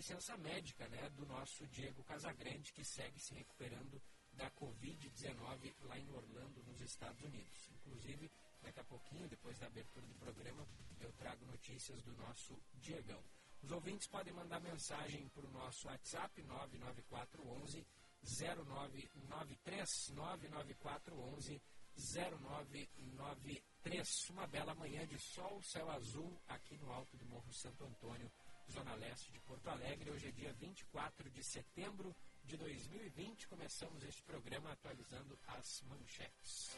Licença médica né, do nosso Diego Casagrande, que segue se recuperando da Covid-19 lá em Orlando, nos Estados Unidos. Inclusive, daqui a pouquinho, depois da abertura do programa, eu trago notícias do nosso Diegão. Os ouvintes podem mandar mensagem para o nosso WhatsApp 99411 0993 99411 0993. Uma bela manhã de sol, céu azul aqui no alto do Morro Santo Antônio, zona leste de Porto Alegre. Hoje é dia 24 de setembro de 2020. Começamos este programa atualizando as manchetes.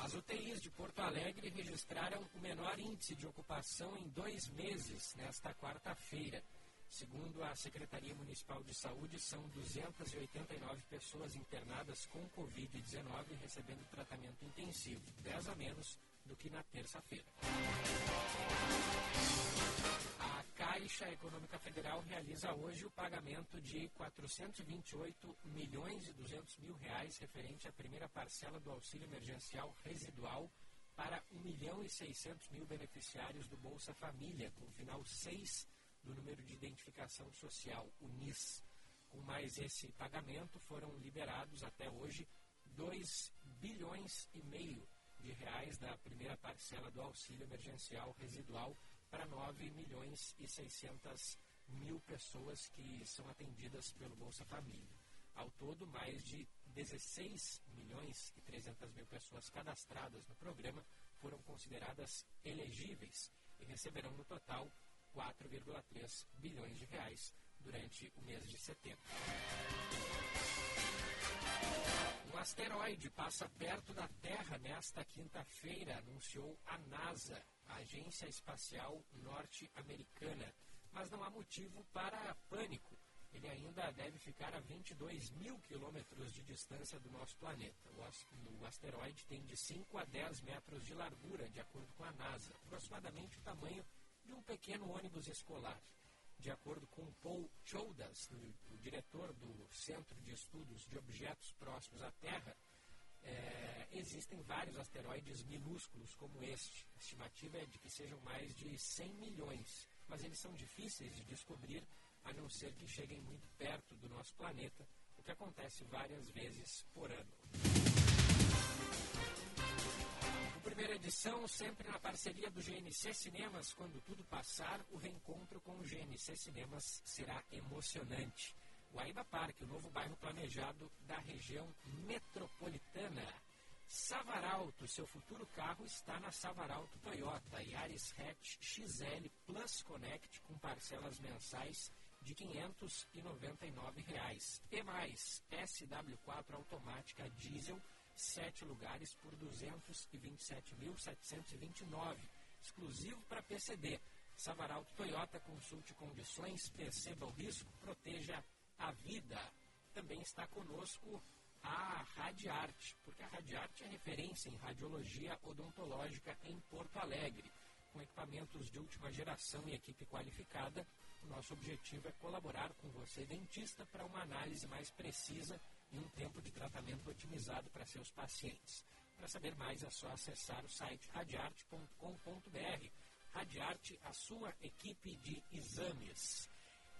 As UTIs de Porto Alegre registraram o menor índice de ocupação em dois meses nesta quarta-feira. Segundo a Secretaria Municipal de Saúde, são 289 pessoas internadas com Covid-19 recebendo tratamento intensivo, 10 a menos do que na terça-feira. Caixa Econômica Federal realiza hoje o pagamento de 428 milhões e 200 mil reais referente à primeira parcela do auxílio emergencial residual para 1 milhão e 600 mil beneficiários do Bolsa Família, com o final 6 do número de identificação social, o NIS. Com mais esse pagamento, foram liberados até hoje 2 bilhões e meio de reais da primeira parcela do auxílio emergencial residual para 9 milhões e 600 mil pessoas que são atendidas pelo Bolsa Família. Ao todo, mais de 16 milhões e 300 mil pessoas cadastradas no programa foram consideradas elegíveis e receberão no total 4,3 bilhões de reais durante o mês de setembro. Um asteroide passa perto da Terra nesta quinta-feira, anunciou a NASA a Agência Espacial Norte-Americana. Mas não há motivo para pânico. Ele ainda deve ficar a 22 mil quilômetros de distância do nosso planeta. O asteroide tem de 5 a 10 metros de largura, de acordo com a NASA, aproximadamente o tamanho de um pequeno ônibus escolar. De acordo com Paul Chodas, o diretor do Centro de Estudos de Objetos Próximos à Terra, é, existem vários asteroides minúsculos como este. A estimativa é de que sejam mais de 100 milhões, mas eles são difíceis de descobrir a não ser que cheguem muito perto do nosso planeta, o que acontece várias vezes por ano. Primeira edição, sempre na parceria do GNC Cinemas, quando tudo passar, o reencontro com o GNC Cinemas será emocionante. Guaíba Parque, o novo bairro planejado da região metropolitana. Savaralto, seu futuro carro está na Savaralto Toyota. Yaris Hatch XL Plus Connect com parcelas mensais de 599 reais. E mais, SW4 automática diesel, 7 lugares por R$ 227.729. Exclusivo para PCD. Savaralto Toyota, consulte condições, perceba o risco, proteja a vida. Também está conosco a Radiarte, porque a Radiarte é referência em radiologia odontológica em Porto Alegre. Com equipamentos de última geração e equipe qualificada, o nosso objetivo é colaborar com você, dentista, para uma análise mais precisa e um tempo de tratamento otimizado para seus pacientes. Para saber mais, é só acessar o site radiarte.com.br. Radiarte, a sua equipe de exames.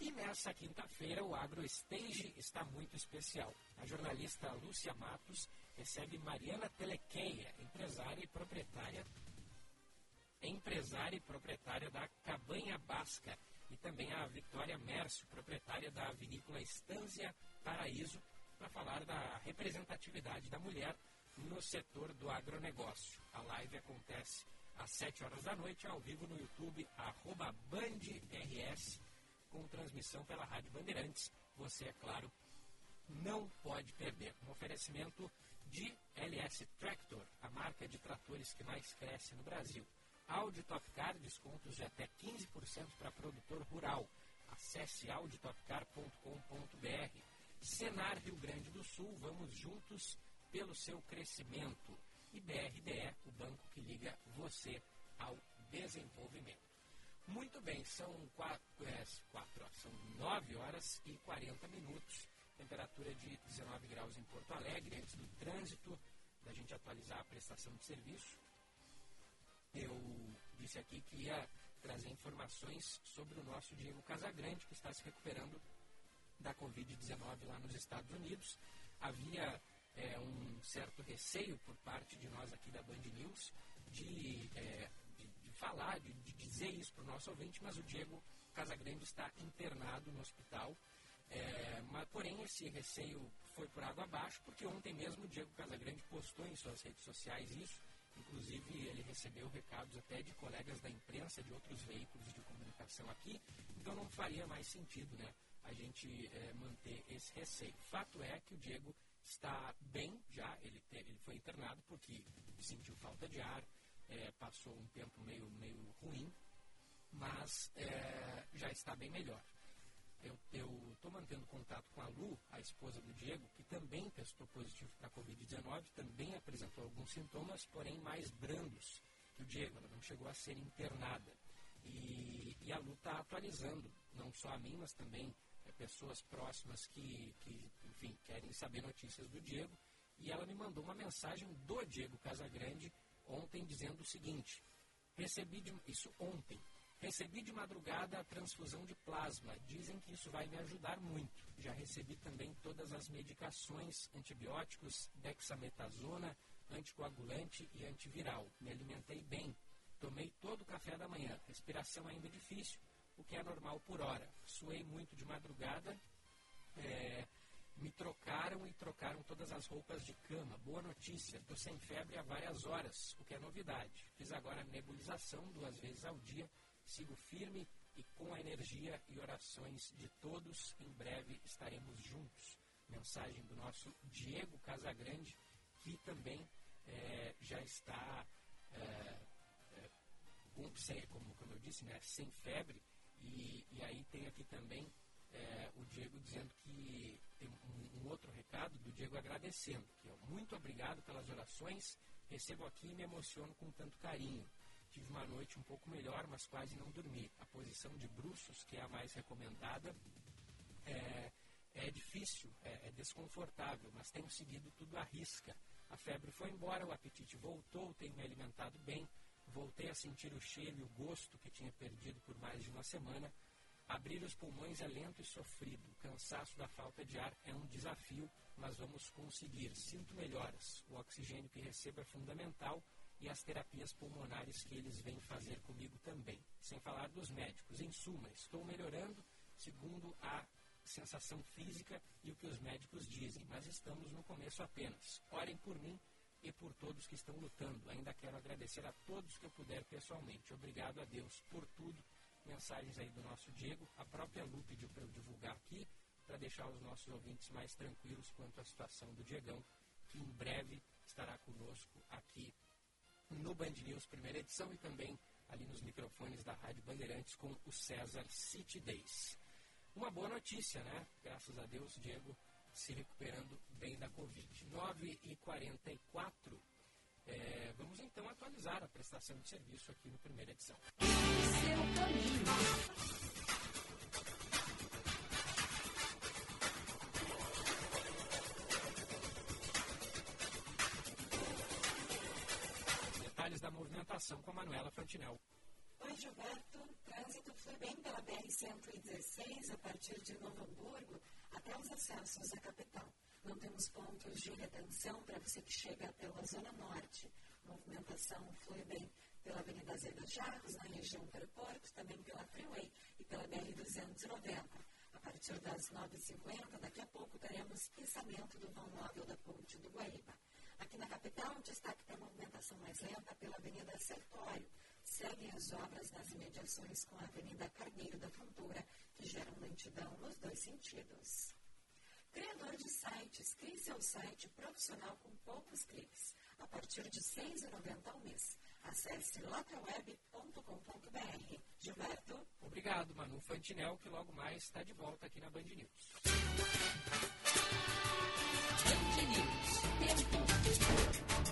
E nessa quinta-feira, o AgroStage está muito especial. A jornalista Lúcia Matos recebe Mariana Telequeia, empresária e proprietária, empresária e proprietária da Cabanha Basca, e também a Vitória Mércio, proprietária da vinícola Estância Paraíso, para falar da representatividade da mulher no setor do agronegócio. A live acontece às 7 horas da noite, ao vivo no YouTube, arroba BandRS, com transmissão pela Rádio Bandeirantes. Você, é claro, não pode perder. Um oferecimento de LS Tractor, a marca de tratores que mais cresce no Brasil. Audi Topcar, descontos de até 15% para produtor rural. Acesse auditopcar.com.br. Senar Rio Grande do Sul, vamos juntos pelo seu crescimento. E BRDE, o banco que liga você ao desenvolvimento. Muito bem, são quatro, é, são 9 horas e 40 minutos. Temperatura de 19 graus em Porto Alegre, antes do trânsito, da gente atualizar a prestação de serviço eu disse aqui que ia trazer informações sobre o nosso Diego Casagrande, que está se recuperando da Covid-19 lá nos Estados Unidos. Havia é, um certo receio por parte de nós aqui da Band News de, é, de, de falar, de, de, dizer isso para o nosso ouvinte, mas o Diego Casagrande está internado no hospital. É, mas, porém, esse receio foi por água abaixo, porque ontem mesmo o Diego Casagrande postou em suas redes sociais isso Inclusive, ele recebeu recados até de colegas da imprensa, de outros veículos de comunicação aqui, então não faria mais sentido né, a gente é, manter esse receio. Fato é que o Diego está bem já, ele, te, ele foi internado porque sentiu falta de ar, é, passou um tempo meio, meio ruim, mas é, já está bem melhor. Eu estou mantendo contato com a Lu, a esposa do Diego, que também testou positivo para a Covid-19, também apresentou alguns sintomas, porém mais brandos que o Diego. Ela não chegou a ser internada. E, e a Lu está atualizando, não só a mim, mas também é, pessoas próximas que, que, enfim, querem saber notícias do Diego. E ela me mandou uma mensagem do Diego Casagrande ontem dizendo o seguinte: recebi de, isso ontem, Recebi de madrugada a transfusão de plasma. Dizem que isso vai me ajudar muito. Já recebi também todas as medicações, antibióticos, dexametasona, anticoagulante e antiviral. Me alimentei bem. Tomei todo o café da manhã. Respiração ainda difícil, o que é normal por hora. Suei muito de madrugada. É, me trocaram e trocaram todas as roupas de cama. Boa notícia, estou sem febre há várias horas, o que é novidade. Fiz agora nebulização duas vezes ao dia Sigo firme e com a energia e orações de todos, em breve estaremos juntos. Mensagem do nosso Diego Casagrande, que também é, já está, é, é, como, como eu disse, né, sem febre. E, e aí tem aqui também é, o Diego dizendo que tem um, um, outro recado do Diego agradecendo, que é muito obrigado pelas orações, recebo aqui e me emociono com tanto carinho. Tive uma noite um pouco melhor, mas quase não dormi. A posição de bruços, que é a mais recomendada, é, é difícil, é, é desconfortável, mas tenho seguido tudo à risca. A febre foi embora, o apetite voltou, tenho me alimentado bem, voltei a sentir o cheiro e o gosto que tinha perdido por mais de uma semana. Abrir os pulmões é lento e sofrido. O cansaço da falta de ar é um desafio, mas vamos conseguir. Sinto melhoras. O oxigênio que recebo é fundamental e as terapias pulmonares que eles vêm fazer comigo também. Sem falar dos médicos. Em suma, estou melhorando segundo a sensação física e o que os médicos dizem, mas estamos no começo apenas. Orem por mim e por todos que estão lutando. Ainda quero agradecer a todos que eu puder pessoalmente. Obrigado a Deus por tudo. Mensagens aí do nosso Diego. A própria Lu pediu para eu divulgar aqui, para deixar os nossos ouvintes mais tranquilos quanto à situação do Diegão, que em breve estará conosco aqui no Band News primeira edição e também ali nos microfones da Rádio Bandeirantes com o César City Days. Uma boa notícia, né? Graças a Deus, Diego se recuperando bem da Covid. 9 e 44 é, vamos então atualizar a prestação de serviço aqui no primeira edição. Seu caminho. da movimentação com a Manuela Fantinel. Oi, Gilberto. Trânsito flui bem pela BR-116 a partir de Novo Hamburgo até os acessos à capital. Não temos pontos de retenção para você que chega pela Zona Norte. movimentação flui bem pela Avenida Zeda Jarros, na região Aeroporto, também pela Freeway e pela BR-290. A partir das 9h50, daqui a pouco, teremos pensamento do vão móvel da ponte do Guaíba. Aqui na capital, destaque da movimentação mais lenta pela Avenida Sertório. Seguem as obras nas imediações com a Avenida Carneiro da Fontoura, que geram lentidão nos dois sentidos. Criador de sites, crie seu site profissional com poucos cliques, a partir de R$ 6,90 ao mês. Acesse localweb.com.br. Gilberto. Obrigado, Manu Fantinel, que logo mais está de volta aqui na Band News. Band News. Tempo.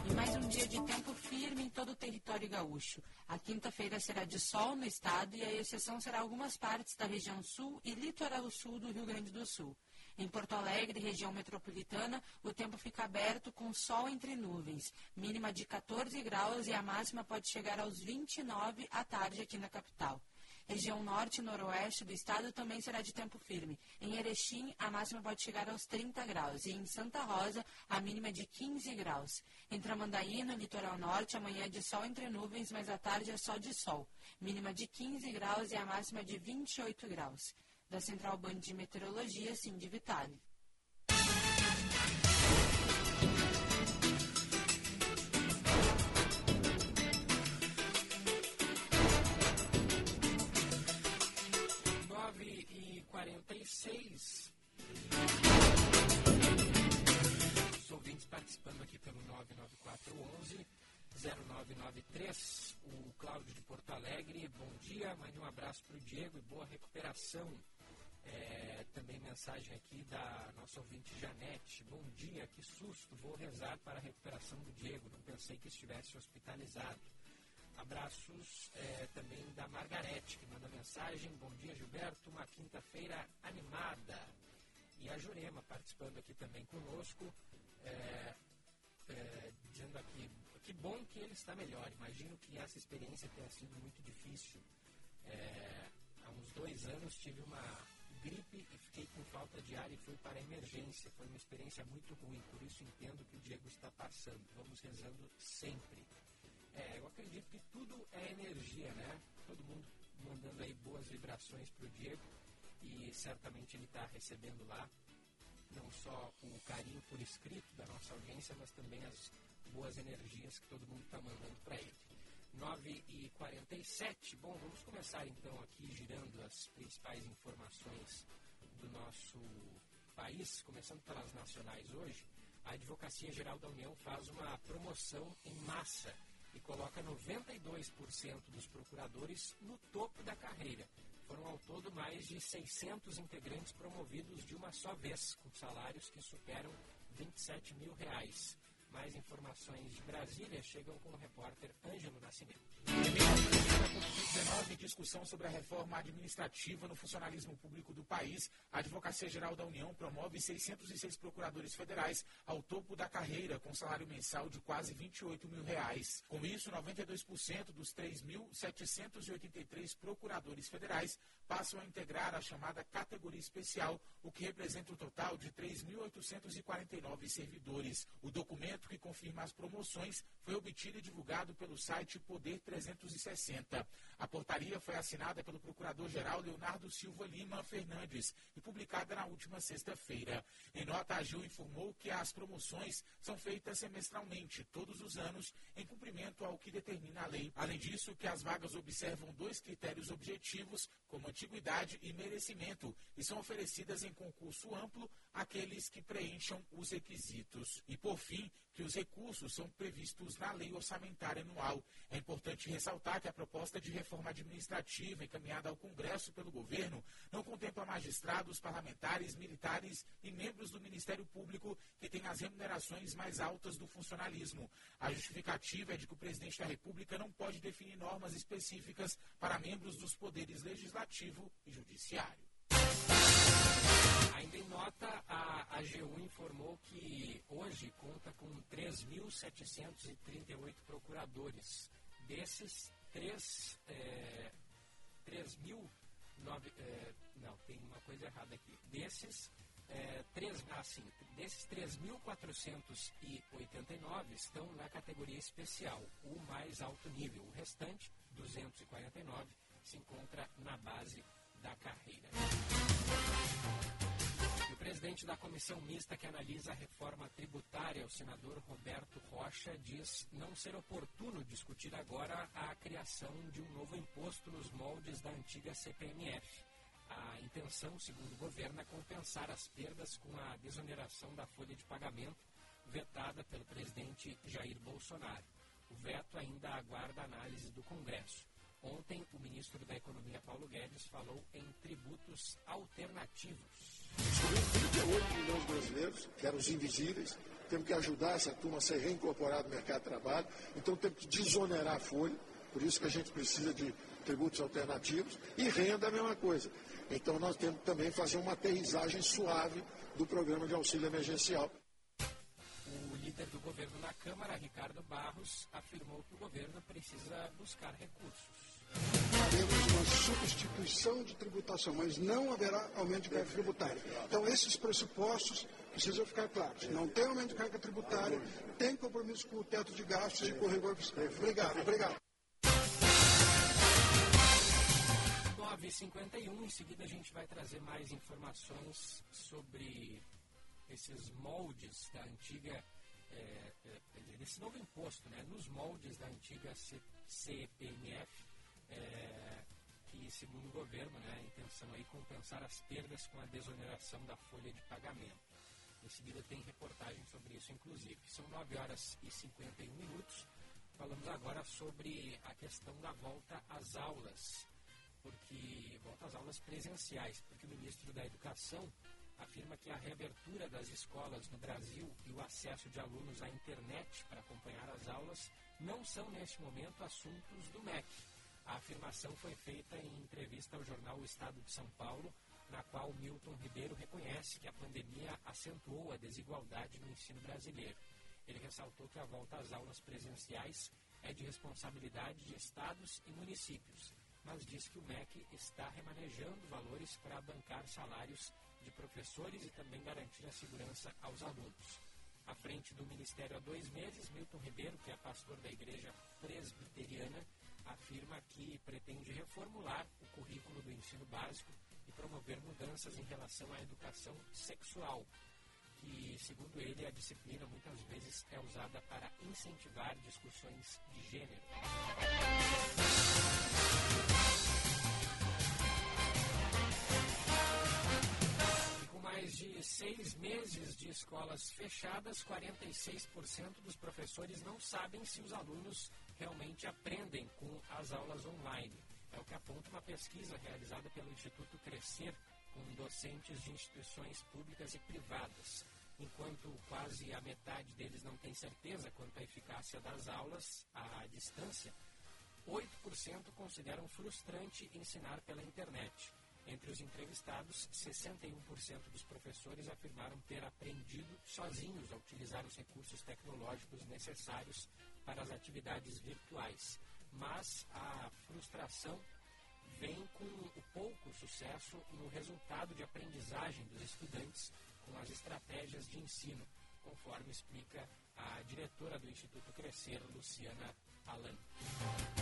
E mais um dia de tempo firme em todo o território gaúcho. A quinta-feira será de sol no estado e a exceção será algumas partes da região sul e litoral sul do Rio Grande do Sul. Em Porto Alegre, região metropolitana, o tempo fica aberto com sol entre nuvens, mínima de 14 graus e a máxima pode chegar aos 29 à tarde aqui na capital. Região norte e noroeste do estado também será de tempo firme. Em Erechim, a máxima pode chegar aos 30 graus e em Santa Rosa, a mínima de 15 graus. Em Tramandaí, no litoral norte, amanhã é de sol entre nuvens, mas à tarde é só de sol. Mínima de 15 graus e a máxima de 28 graus da Central Band de Meteorologia, Cindy Vitale. Nove e quarenta seis. Os ouvintes participando aqui pelo 99411 0993. O Cláudio de Porto Alegre, bom dia, mande um abraço para o Diego e boa recuperação. É, também mensagem aqui da nossa ouvinte Janete. Bom dia, que susto. Vou rezar para a recuperação do Diego. Não pensei que estivesse hospitalizado. Abraços é, também da Margarete, que manda mensagem. Bom dia, Gilberto. Uma quinta-feira animada. E a Jurema participando aqui também conosco. É, é, dizendo aqui que bom que ele está melhor. Imagino que essa experiência tenha sido muito difícil. É, há uns dois anos tive uma gripe e fiquei com falta de ar e fui para a emergência. Foi uma experiência muito ruim, por isso entendo que o Diego está passando. Vamos rezando sempre. É, eu acredito que tudo é energia, né? Todo mundo mandando aí boas vibrações para o Diego e certamente ele está recebendo lá não só o carinho por escrito da nossa audiência, mas também as boas energias que todo mundo está mandando para ele. 9 e 47 Bom, vamos começar então aqui girando as principais informações do nosso país, começando pelas nacionais hoje. A Advocacia Geral da União faz uma promoção em massa e coloca 92% dos procuradores no topo da carreira. Foram ao todo mais de 600 integrantes promovidos de uma só vez, com salários que superam 27 mil reais. Mais informações de Brasília chegam com o repórter Ângelo Nascimento. Covid-19 discussão sobre a reforma administrativa no funcionalismo público do país, a Advocacia Geral da União promove 606 procuradores federais ao topo da carreira, com salário mensal de quase 28 mil reais. Com isso, 92% dos 3.783 procuradores federais passam a integrar a chamada categoria especial, o que representa um total de 3.849 servidores. O documento que confirma as promoções foi obtido e divulgado pelo site Poder 360. A portaria foi assinada pelo Procurador-Geral Leonardo Silva Lima Fernandes e publicada na última sexta-feira. Em nota, a AGIL informou que as promoções são feitas semestralmente, todos os anos, em cumprimento ao que determina a lei. Além disso, que as vagas observam dois critérios objetivos, como antiguidade e merecimento, e são oferecidas em concurso amplo àqueles que preencham os requisitos. E, por fim, que os recursos são previstos na lei orçamentária anual. É importante ressaltar que a proposta de reforma administrativa encaminhada ao Congresso pelo governo não contempla magistrados, parlamentares, militares e membros do Ministério Público que têm as remunerações mais altas do funcionalismo. A justificativa é de que o presidente da República não pode definir normas específicas para membros dos poderes legislativo e judiciário. Ainda em nota, a AGU informou que hoje conta com 3.738 procuradores. Desses, 3, é, 3 mil, nove, é, não, tem uma coisa errada aqui. Desses, é, 3, assim, desses 3.489 estão na categoria especial, o mais alto nível. O restante, 249, se encontra na base da carreira. Presidente da comissão mista que analisa a reforma tributária, o senador Roberto Rocha, diz não ser oportuno discutir agora a criação de um novo imposto nos moldes da antiga CPMF. A intenção, segundo o governo, é compensar as perdas com a desoneração da folha de pagamento vetada pelo presidente Jair Bolsonaro. O veto ainda aguarda análise do Congresso. Ontem, o ministro da Economia, Paulo Guedes, falou em tributos alternativos. Excluir 38 milhões de brasileiros, que eram os invisíveis, temos que ajudar essa turma a ser reincorporada no mercado de trabalho, então temos que desonerar a folha, por isso que a gente precisa de tributos alternativos, e renda a mesma coisa. Então nós temos que também fazer uma aterrissagem suave do programa de auxílio emergencial. O líder do governo na Câmara, Ricardo Barros, afirmou que o governo precisa buscar recursos. Faremos uma substituição de tributação, mas não haverá aumento de carga tributária. Então, esses pressupostos precisam ficar claros. Não tem aumento de carga tributária, tem compromisso com o teto de gastos e com o rigor fiscal. Obrigado, obrigado. 9h51, em seguida a gente vai trazer mais informações sobre esses moldes da antiga, é, desse novo imposto, né, nos moldes da antiga C, CPMF, é, que segundo o governo, né, a intenção aí é compensar as perdas com a desoneração da folha de pagamento. Em seguida tem reportagem sobre isso, inclusive. São 9 horas e 51 minutos. Falamos agora sobre a questão da volta às aulas porque volta às aulas presenciais, porque o ministro da Educação afirma que a reabertura das escolas no Brasil e o acesso de alunos à internet para acompanhar as aulas não são, neste momento, assuntos do MEC. A afirmação foi feita em entrevista ao jornal O Estado de São Paulo, na qual Milton Ribeiro reconhece que a pandemia acentuou a desigualdade no ensino brasileiro. Ele ressaltou que a volta às aulas presenciais é de responsabilidade de estados e municípios mas diz que o MEC está remanejando valores para bancar salários de professores e também garantir a segurança aos alunos. À frente do Ministério há dois meses, Milton Ribeiro, que é pastor da Igreja Presbiteriana, afirma que pretende reformular o currículo do ensino básico e promover mudanças em relação à educação sexual, que, segundo ele, a disciplina muitas vezes é usada para incentivar discussões de gênero. mais de seis meses de escolas fechadas, 46% dos professores não sabem se os alunos realmente aprendem com as aulas online. É o que aponta uma pesquisa realizada pelo Instituto Crescer com docentes de instituições públicas e privadas. Enquanto quase a metade deles não tem certeza quanto à eficácia das aulas à distância, 8% consideram frustrante ensinar pela internet. Entre os entrevistados, 61% dos professores afirmaram ter aprendido sozinhos a utilizar os recursos tecnológicos necessários para as atividades virtuais. Mas a frustração vem com o pouco sucesso no resultado de aprendizagem dos estudantes com as estratégias de ensino, conforme explica a diretora do Instituto Crescer, Luciana Alan.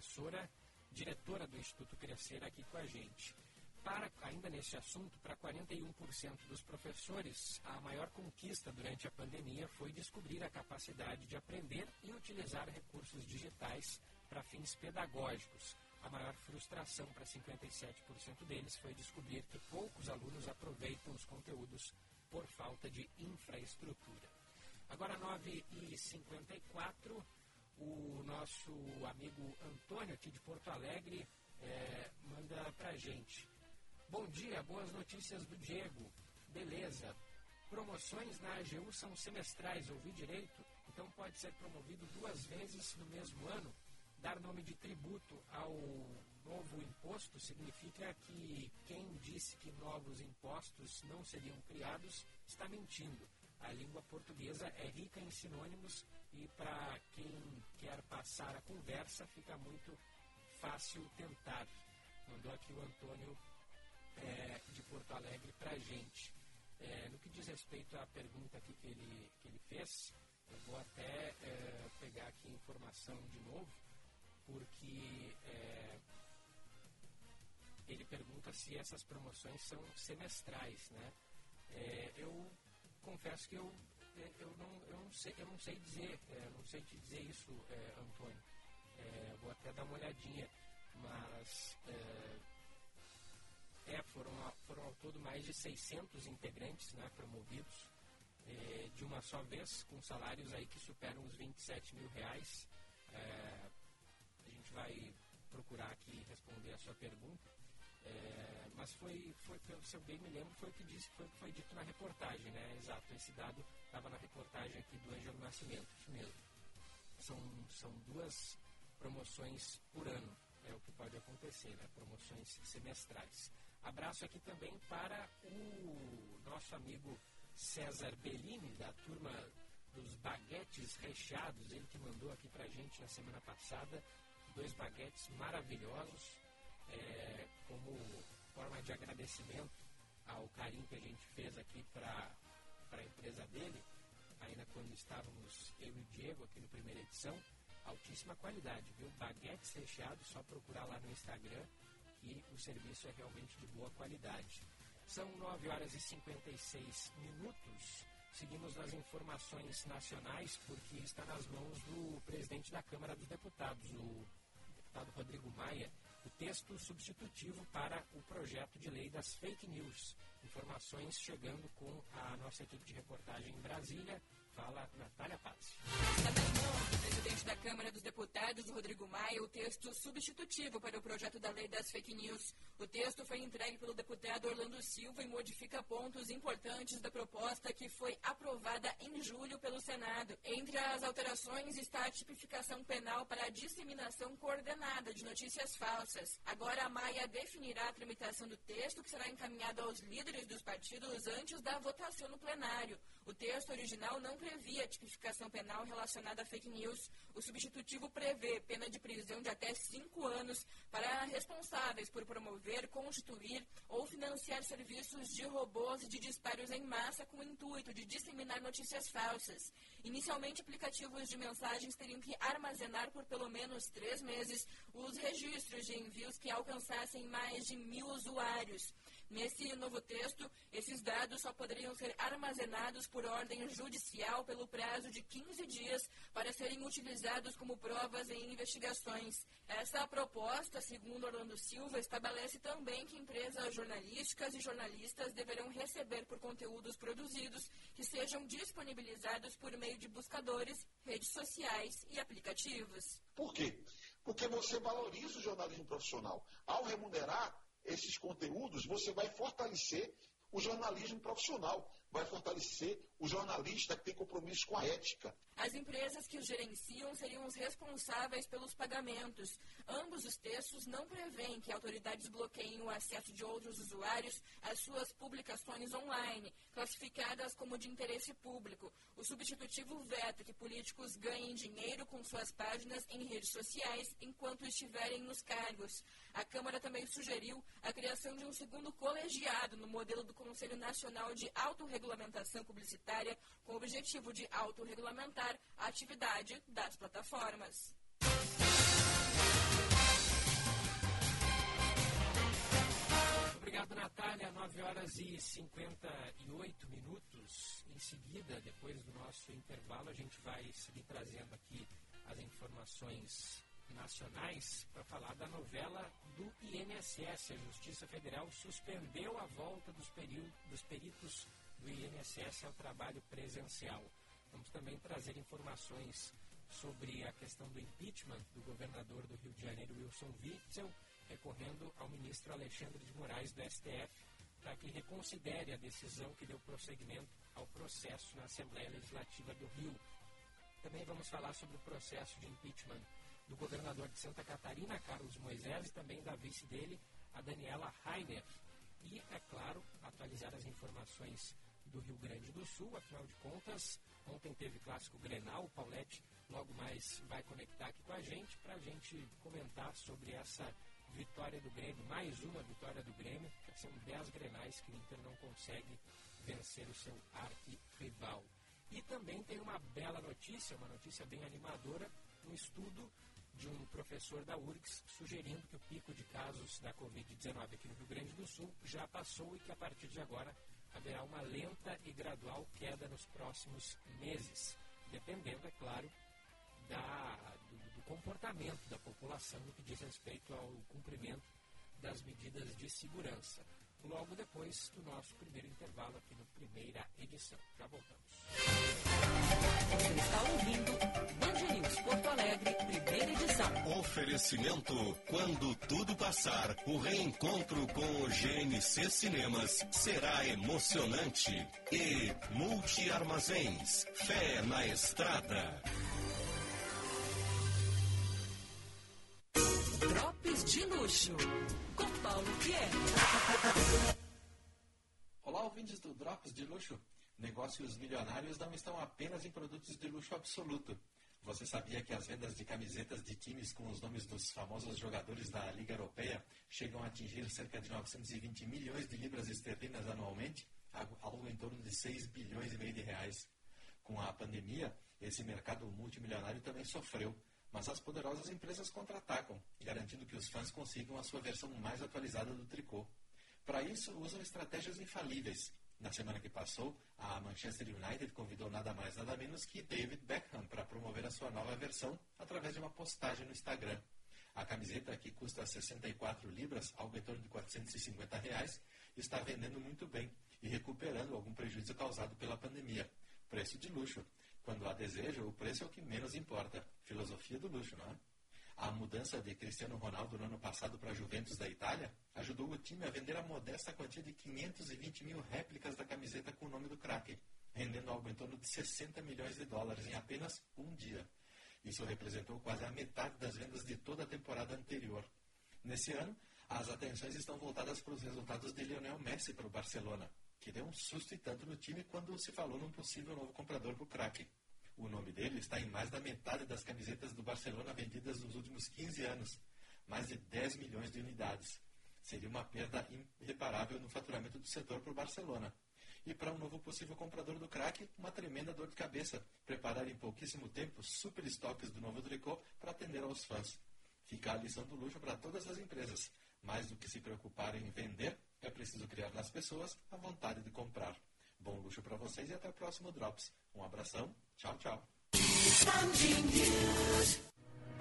Professora, diretora do Instituto Crescer aqui com a gente. Para, ainda nesse assunto, para 41% dos professores, a maior conquista durante a pandemia foi descobrir a capacidade de aprender e utilizar recursos digitais para fins pedagógicos. A maior frustração para 57% deles foi descobrir que poucos alunos aproveitam os conteúdos por falta de infraestrutura. Agora, 9h54 o nosso amigo Antônio, aqui de Porto Alegre, é, manda pra gente. Bom dia, boas notícias do Diego. Beleza. Promoções na AGU são semestrais, ouvi direito? Então pode ser promovido duas vezes no mesmo ano. Dar nome de tributo ao novo imposto significa que quem disse que novos impostos não seriam criados está mentindo. A língua portuguesa é rica em sinônimos e para quem quer passar a conversa fica muito fácil tentar. Mandou aqui o Antônio é, de Porto Alegre para a gente. É, no que diz respeito à pergunta aqui que ele, que ele fez, eu vou até é, pegar aqui a informação de novo, porque é, ele pergunta se essas promoções são semestrais, né? É, eu confesso que eu, eu, não, eu, não, sei, eu não sei dizer, é, não sei te dizer isso, Antônio. vou até dar uma olhadinha, mas é, foram, foram ao todo mais de 600 integrantes né, promovidos é, de uma só vez, com salários aí que superam os 27 mil reais. É, a gente vai procurar aqui responder a sua pergunta. É, mas foi, foi, se eu bem me lembro, foi o que disse, foi que foi dito na reportagem, né? Exato, esse dado estava na reportagem aqui do Ângelo Nascimento, isso mesmo. São, são duas promoções por ano, é o que pode acontecer, né? Promoções semestrais. Abraço aqui também para o nosso amigo César Bellini, da turma dos baguetes recheados, ele que mandou aqui para a gente na semana passada dois baguetes maravilhosos, é, como forma de agradecimento ao carinho que a gente fez aqui para a empresa dele, ainda quando estávamos eu e o Diego aqui na primeira edição, altíssima qualidade, viu? Baguetes recheados, só procurar lá no Instagram que o serviço é realmente de boa qualidade. São 9 horas e 56 minutos. Seguimos nas informações nacionais, porque está nas mãos do presidente da Câmara dos Deputados, o deputado Rodrigo Maia, o texto substitutivo para o projeto de lei das fake news. Informações chegando com a nossa equipe de reportagem em Brasília. Fala Natália Paz. Presidente da Câmara dos Deputados, Rodrigo Maia, o texto substitutivo para o projeto da lei das fake news. O texto foi entregue pelo deputado Orlando Silva e modifica pontos importantes da proposta que foi aprovada em julho pelo Senado. Entre as alterações está a tipificação penal para a disseminação coordenada de notícias falsas. Agora Maia definirá a tramitação do texto, que será encaminhado aos líderes dos partidos antes da votação no plenário. O texto original não previa tipificação penal relacionada a fake news. O substitutivo prevê pena de prisão de até cinco anos para responsáveis por promover, constituir ou financiar serviços de robôs de disparos em massa com o intuito de disseminar notícias falsas. Inicialmente, aplicativos de mensagens teriam que armazenar por pelo menos três meses os registros de envios que alcançassem mais de mil usuários. Nesse novo texto, esses dados só poderiam ser armazenados por ordem judicial pelo prazo de 15 dias para serem utilizados como provas em investigações. Essa proposta, segundo Orlando Silva, estabelece também que empresas jornalísticas e jornalistas deverão receber por conteúdos produzidos que sejam disponibilizados por meio de buscadores, redes sociais e aplicativos. Por quê? Porque você valoriza o jornalismo profissional. Ao remunerar, esses conteúdos, você vai fortalecer o jornalismo profissional, vai fortalecer o jornalista que tem compromisso com a ética. As empresas que os gerenciam seriam os responsáveis pelos pagamentos. Ambos os textos não prevêem que autoridades bloqueiem o acesso de outros usuários às suas publicações online, classificadas como de interesse público. O substitutivo veta que políticos ganhem dinheiro com suas páginas em redes sociais enquanto estiverem nos cargos. A Câmara também sugeriu a criação de um segundo colegiado no modelo do Conselho Nacional de Autorregulamentação Publicitária, com o objetivo de autorregulamentar a atividade das plataformas. Obrigado, Natália. 9 horas e 58 minutos. Em seguida, depois do nosso intervalo, a gente vai seguir trazendo aqui as informações nacionais para falar da novela do INSS. A Justiça Federal suspendeu a volta dos, dos peritos do INSS ao trabalho presencial. Vamos também trazer informações sobre a questão do impeachment do governador do Rio de Janeiro, Wilson Witzel, recorrendo ao ministro Alexandre de Moraes do STF para que reconsidere a decisão que deu prosseguimento ao processo na Assembleia Legislativa do Rio. Também vamos falar sobre o processo de impeachment do governador de Santa Catarina, Carlos Moisés, e também da vice dele, a Daniela Rainer. E, é claro, atualizar as informações do Rio Grande do Sul, afinal de contas, ontem teve clássico Grenal, o Paulette logo mais vai conectar aqui com a gente para a gente comentar sobre essa vitória do Grêmio, mais uma vitória do Grêmio, são 10 Grenais que o Inter não consegue vencer o seu arqui-rival. E também tem uma bela notícia, uma notícia bem animadora, um estudo de um professor da URGS sugerindo que o pico de casos da Covid-19 aqui no Rio Grande do Sul já passou e que a partir de agora haverá uma lenta e gradual queda nos próximos meses, dependendo, é claro, da, do, do comportamento da população no que diz respeito ao cumprimento das medidas de segurança. Logo depois do nosso primeiro intervalo aqui no primeira edição. Já voltamos. Você está ouvindo Band News Porto Alegre, primeira edição. Oferecimento quando tudo passar, o reencontro com o GNC Cinemas será emocionante. E Multi Armazéns, fé na estrada. Drops de luxo. Paulo Pierre. Olá, ouvintes do Drops de Luxo. Negócios milionários não estão apenas em produtos de luxo absoluto. Você sabia que as vendas de camisetas de times com os nomes dos famosos jogadores da Liga Europeia chegam a atingir cerca de 920 milhões de libras esterlinas anualmente? Algo em torno de 6 bilhões e meio de reais. Com a pandemia, esse mercado multimilionário também sofreu, mas as poderosas empresas contra-atacam, garantindo que os fãs consigam a sua versão mais atualizada do tricô. Para isso, usam estratégias infalíveis. Na semana que passou, a Manchester United convidou nada mais nada menos que David Beckham para promover a sua nova versão através de uma postagem no Instagram. A camiseta, que custa 64 libras, algo em torno de 450 reais, está vendendo muito bem e recuperando algum prejuízo causado pela pandemia. Preço de luxo. Quando há desejo, o preço é o que menos importa. Filosofia do luxo, não é? A mudança de Cristiano Ronaldo no ano passado para a Juventus da Itália ajudou o time a vender a modesta quantia de 520 mil réplicas da camiseta com o nome do craque, rendendo algo em torno de 60 milhões de dólares em apenas um dia. Isso representou quase a metade das vendas de toda a temporada anterior. Nesse ano, as atenções estão voltadas para os resultados de Lionel Messi para o Barcelona, que deu um susto e tanto no time quando se falou num possível novo comprador para o craque. O nome dele está em mais da metade das camisetas do Barcelona vendidas nos últimos 15 anos, mais de 10 milhões de unidades. Seria uma perda irreparável no faturamento do setor para o Barcelona. E para um novo possível comprador do craque, uma tremenda dor de cabeça, preparar em pouquíssimo tempo super estoques do novo tricô para atender aos fãs. Fica a lição do luxo para todas as empresas. Mais do que se preocupar em vender, é preciso criar nas pessoas a vontade de comprar. Bom luxo para vocês e até o próximo Drops. Um abração, tchau, tchau.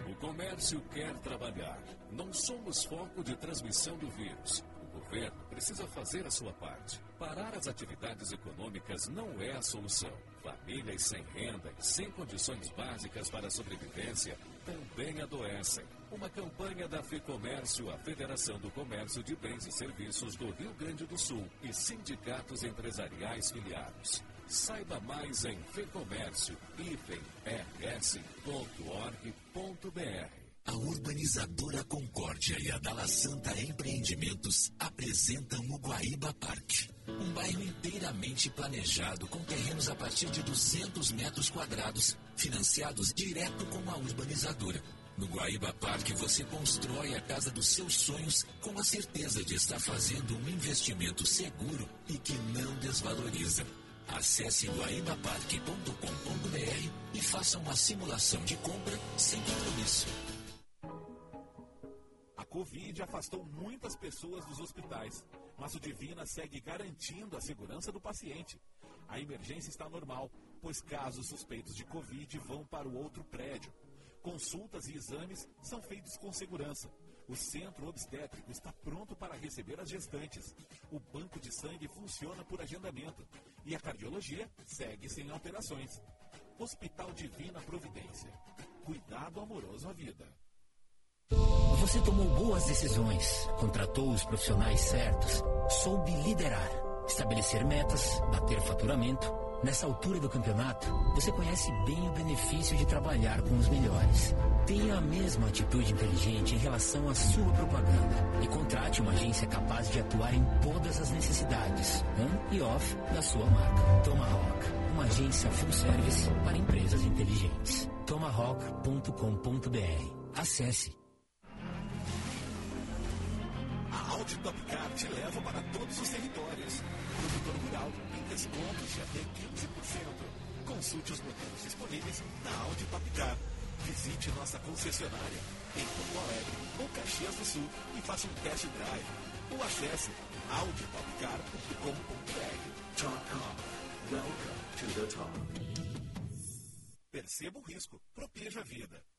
O comércio quer trabalhar. Não somos foco de transmissão do vírus. O governo precisa fazer a sua parte. Parar as atividades econômicas não é a solução. Famílias sem renda e sem condições básicas para a sobrevivência também adoecem. Uma campanha da FEComércio, a Federação do Comércio de Bens e Serviços do Rio Grande do Sul e sindicatos empresariais filiados. Saiba mais em fecomércio-rs.org.br. A urbanizadora Concórdia e a Dala Santa Empreendimentos apresentam o Guaíba Parque. Um bairro inteiramente planejado com terrenos a partir de 200 metros quadrados, financiados direto com a urbanizadora. No Guaíba Parque você constrói a casa dos seus sonhos com a certeza de estar fazendo um investimento seguro e que não desvaloriza. Acesse guaibaparque.com.br e faça uma simulação de compra sem compromisso. A Covid afastou muitas pessoas dos hospitais, mas o Divina segue garantindo a segurança do paciente. A emergência está normal, pois casos suspeitos de Covid vão para o outro prédio. Consultas e exames são feitos com segurança. O centro obstétrico está pronto para receber as gestantes. O banco de sangue funciona por agendamento. E a cardiologia segue sem alterações. Hospital Divina Providência. Cuidado amoroso à vida. Você tomou boas decisões, contratou os profissionais certos, soube liderar, estabelecer metas, bater faturamento Nessa altura do campeonato, você conhece bem o benefício de trabalhar com os melhores. Tenha a mesma atitude inteligente em relação à sua propaganda e contrate uma agência capaz de atuar em todas as necessidades, on e off, da sua marca. Tomahawk, uma agência full service para empresas inteligentes. tomahawk.com.br. Acesse. A Audi Top Car te leva para todos os territórios. Produtor rural descontos de até 15%. Consulte os modelos disponíveis na Audi Top Car. Visite nossa concessionária em Porto Alegre ou Caxias do Sul e faça um test drive. Ou acesse Car. Welcome to the top. Perceba o risco, proteja a vida.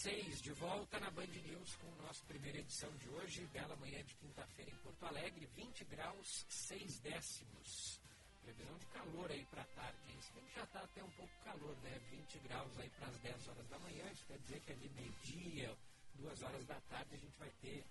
De volta na Band News com a nossa primeira edição de hoje, bela manhã de quinta-feira em Porto Alegre, 20 graus 6 décimos. Previsão de calor aí para tarde, hein? Que já está até um pouco calor, né? 20 graus aí para as 10 horas da manhã, isso quer dizer que ali meio-dia, 2 horas da tarde, a gente vai ter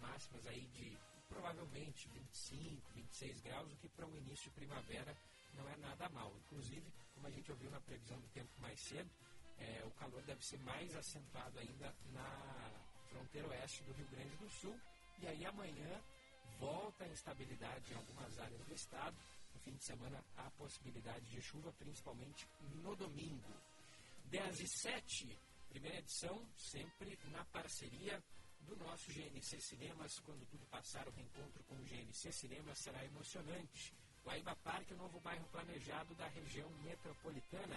máximas aí de provavelmente 25, 26 graus, o que para um início de primavera não é nada mal. Inclusive, como a gente ouviu na previsão do tempo mais cedo, é, o calor deve ser mais acentuado ainda na fronteira oeste do Rio Grande do Sul. E aí amanhã volta a instabilidade em algumas áreas do estado. No fim de semana há possibilidade de chuva, principalmente no domingo. 10 e 7, primeira edição, sempre na parceria do nosso GNC Cinemas. Quando tudo passar, o reencontro com o GNC Cinemas será emocionante. Guaíba Parque, o novo bairro planejado da região metropolitana.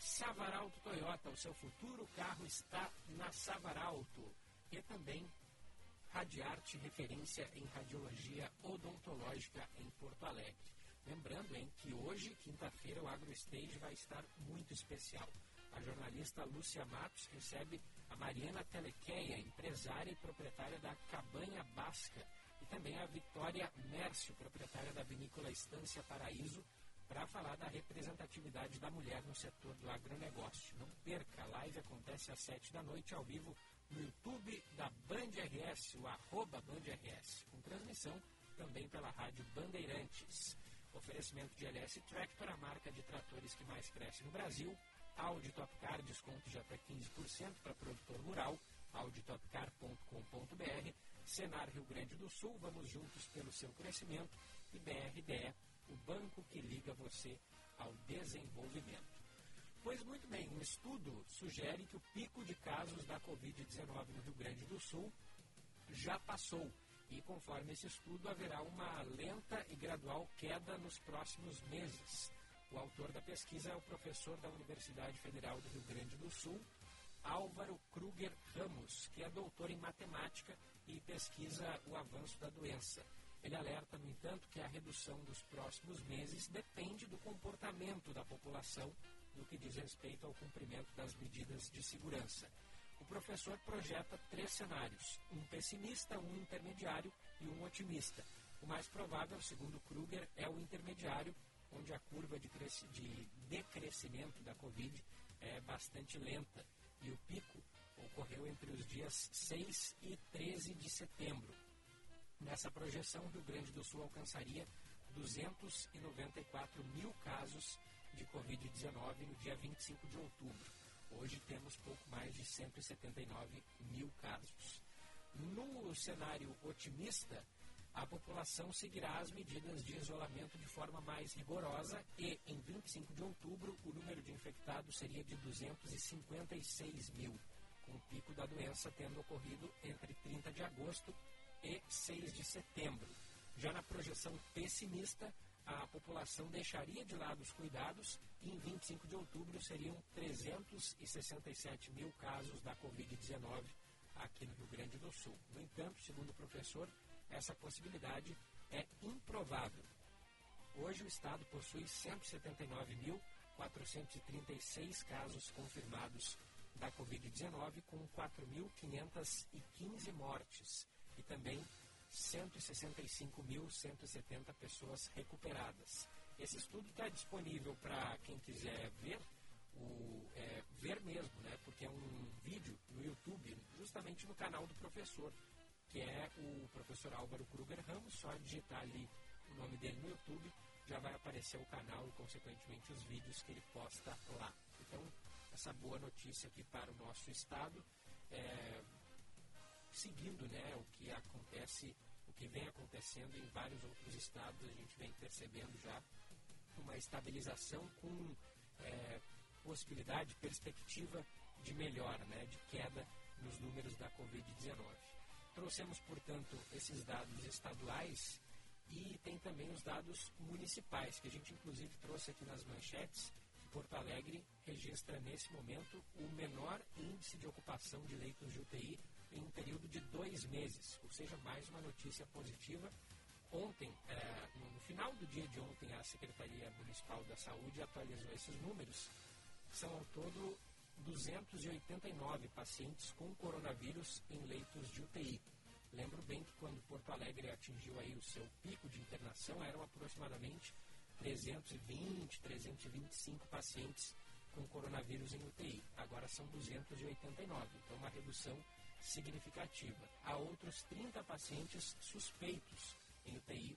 Savaralto Toyota, o seu futuro carro está na Savaralto. E também Radiarte, referência em radiologia odontológica em Porto Alegre. Lembrando hein, que hoje, quinta-feira, o AgroStage vai estar muito especial. A jornalista Lúcia Matos recebe a Mariana Telequeia, empresária e proprietária da Cabanha Basca, e também a Vitória Mércio, proprietária da vinícola Estância Paraíso, para falar da representatividade da mulher no setor do agronegócio. Não perca, a live acontece às 7 da noite ao vivo no YouTube da Band RS, o arroba Band RS, com transmissão também pela rádio Bandeirantes. Oferecimento de LS Tractor, a marca de tratores que mais cresce no Brasil. Audi Topcar, desconto de até 15% para produtor rural. auditopcar.com.br. Senar Rio Grande do Sul, vamos juntos pelo seu crescimento. E BRDE, o banco que liga você ao desenvolvimento. Pois muito bem, um estudo sugere que o pico de casos da Covid-19 no Rio Grande do Sul já passou. E conforme esse estudo, haverá uma lenta e gradual queda nos próximos meses. O autor da pesquisa é o professor da Universidade Federal do Rio Grande do Sul, Álvaro Kruger Ramos, que é doutor em matemática e pesquisa o avanço da doença. Ele alerta, no entanto, que a redução dos próximos meses depende do comportamento da população no que diz respeito ao cumprimento das medidas de segurança. O professor projeta três cenários: um pessimista, um intermediário e um otimista. O mais provável, segundo Kruger, é o intermediário, onde a curva de, de decrescimento da Covid é bastante lenta e o pico ocorreu entre os dias 6 e 13 de setembro. Nessa projeção, o Rio Grande do Sul alcançaria 294 mil casos de Covid-19 no dia 25 de outubro. Hoje temos pouco mais de 179 mil casos. No cenário otimista, a população seguirá as medidas de isolamento de forma mais rigorosa e, em 25 de outubro, o número de infectados seria de 256 mil, com o pico da doença tendo ocorrido entre 30 de agosto e 6 de setembro. Já na projeção pessimista, a população deixaria de lado os cuidados e em 25 de outubro seriam 367 mil casos da Covid-19 aqui no Rio Grande do Sul. No entanto, segundo o professor, essa possibilidade é improvável. Hoje o Estado possui 179.436 casos confirmados da Covid-19, com 4.515 mortes e também 165.170 pessoas recuperadas. Esse estudo está disponível para quem quiser ver, o, é, ver mesmo, né? Porque é um vídeo no YouTube, justamente no canal do professor, que é o professor Álvaro Kruger Ramos. Só digitar ali o nome dele no YouTube, já vai aparecer o canal e, consequentemente, os vídeos que ele posta lá. Então, essa boa notícia aqui para o nosso estado. É, seguindo né, o que acontece, o que vem acontecendo em vários outros estados, a gente vem percebendo já uma estabilização com é, possibilidade, perspectiva de melhora, né, de queda nos números da Covid-19. Trouxemos, portanto, esses dados estaduais e tem também os dados municipais, que a gente inclusive trouxe aqui nas manchetes. Porto Alegre registra nesse momento o menor índice de ocupação de leitos de UTI em um período de dois meses, ou seja, mais uma notícia positiva. Ontem, eh, no final do dia de ontem, a Secretaria Municipal da Saúde atualizou esses números. São ao todo 289 pacientes com coronavírus em leitos de UTI. Lembro bem que quando Porto Alegre atingiu aí o seu pico de internação, eram aproximadamente 320, 325 pacientes com coronavírus em UTI. Agora são 289, então uma redução significativa. Há outros 30 pacientes suspeitos em UTI,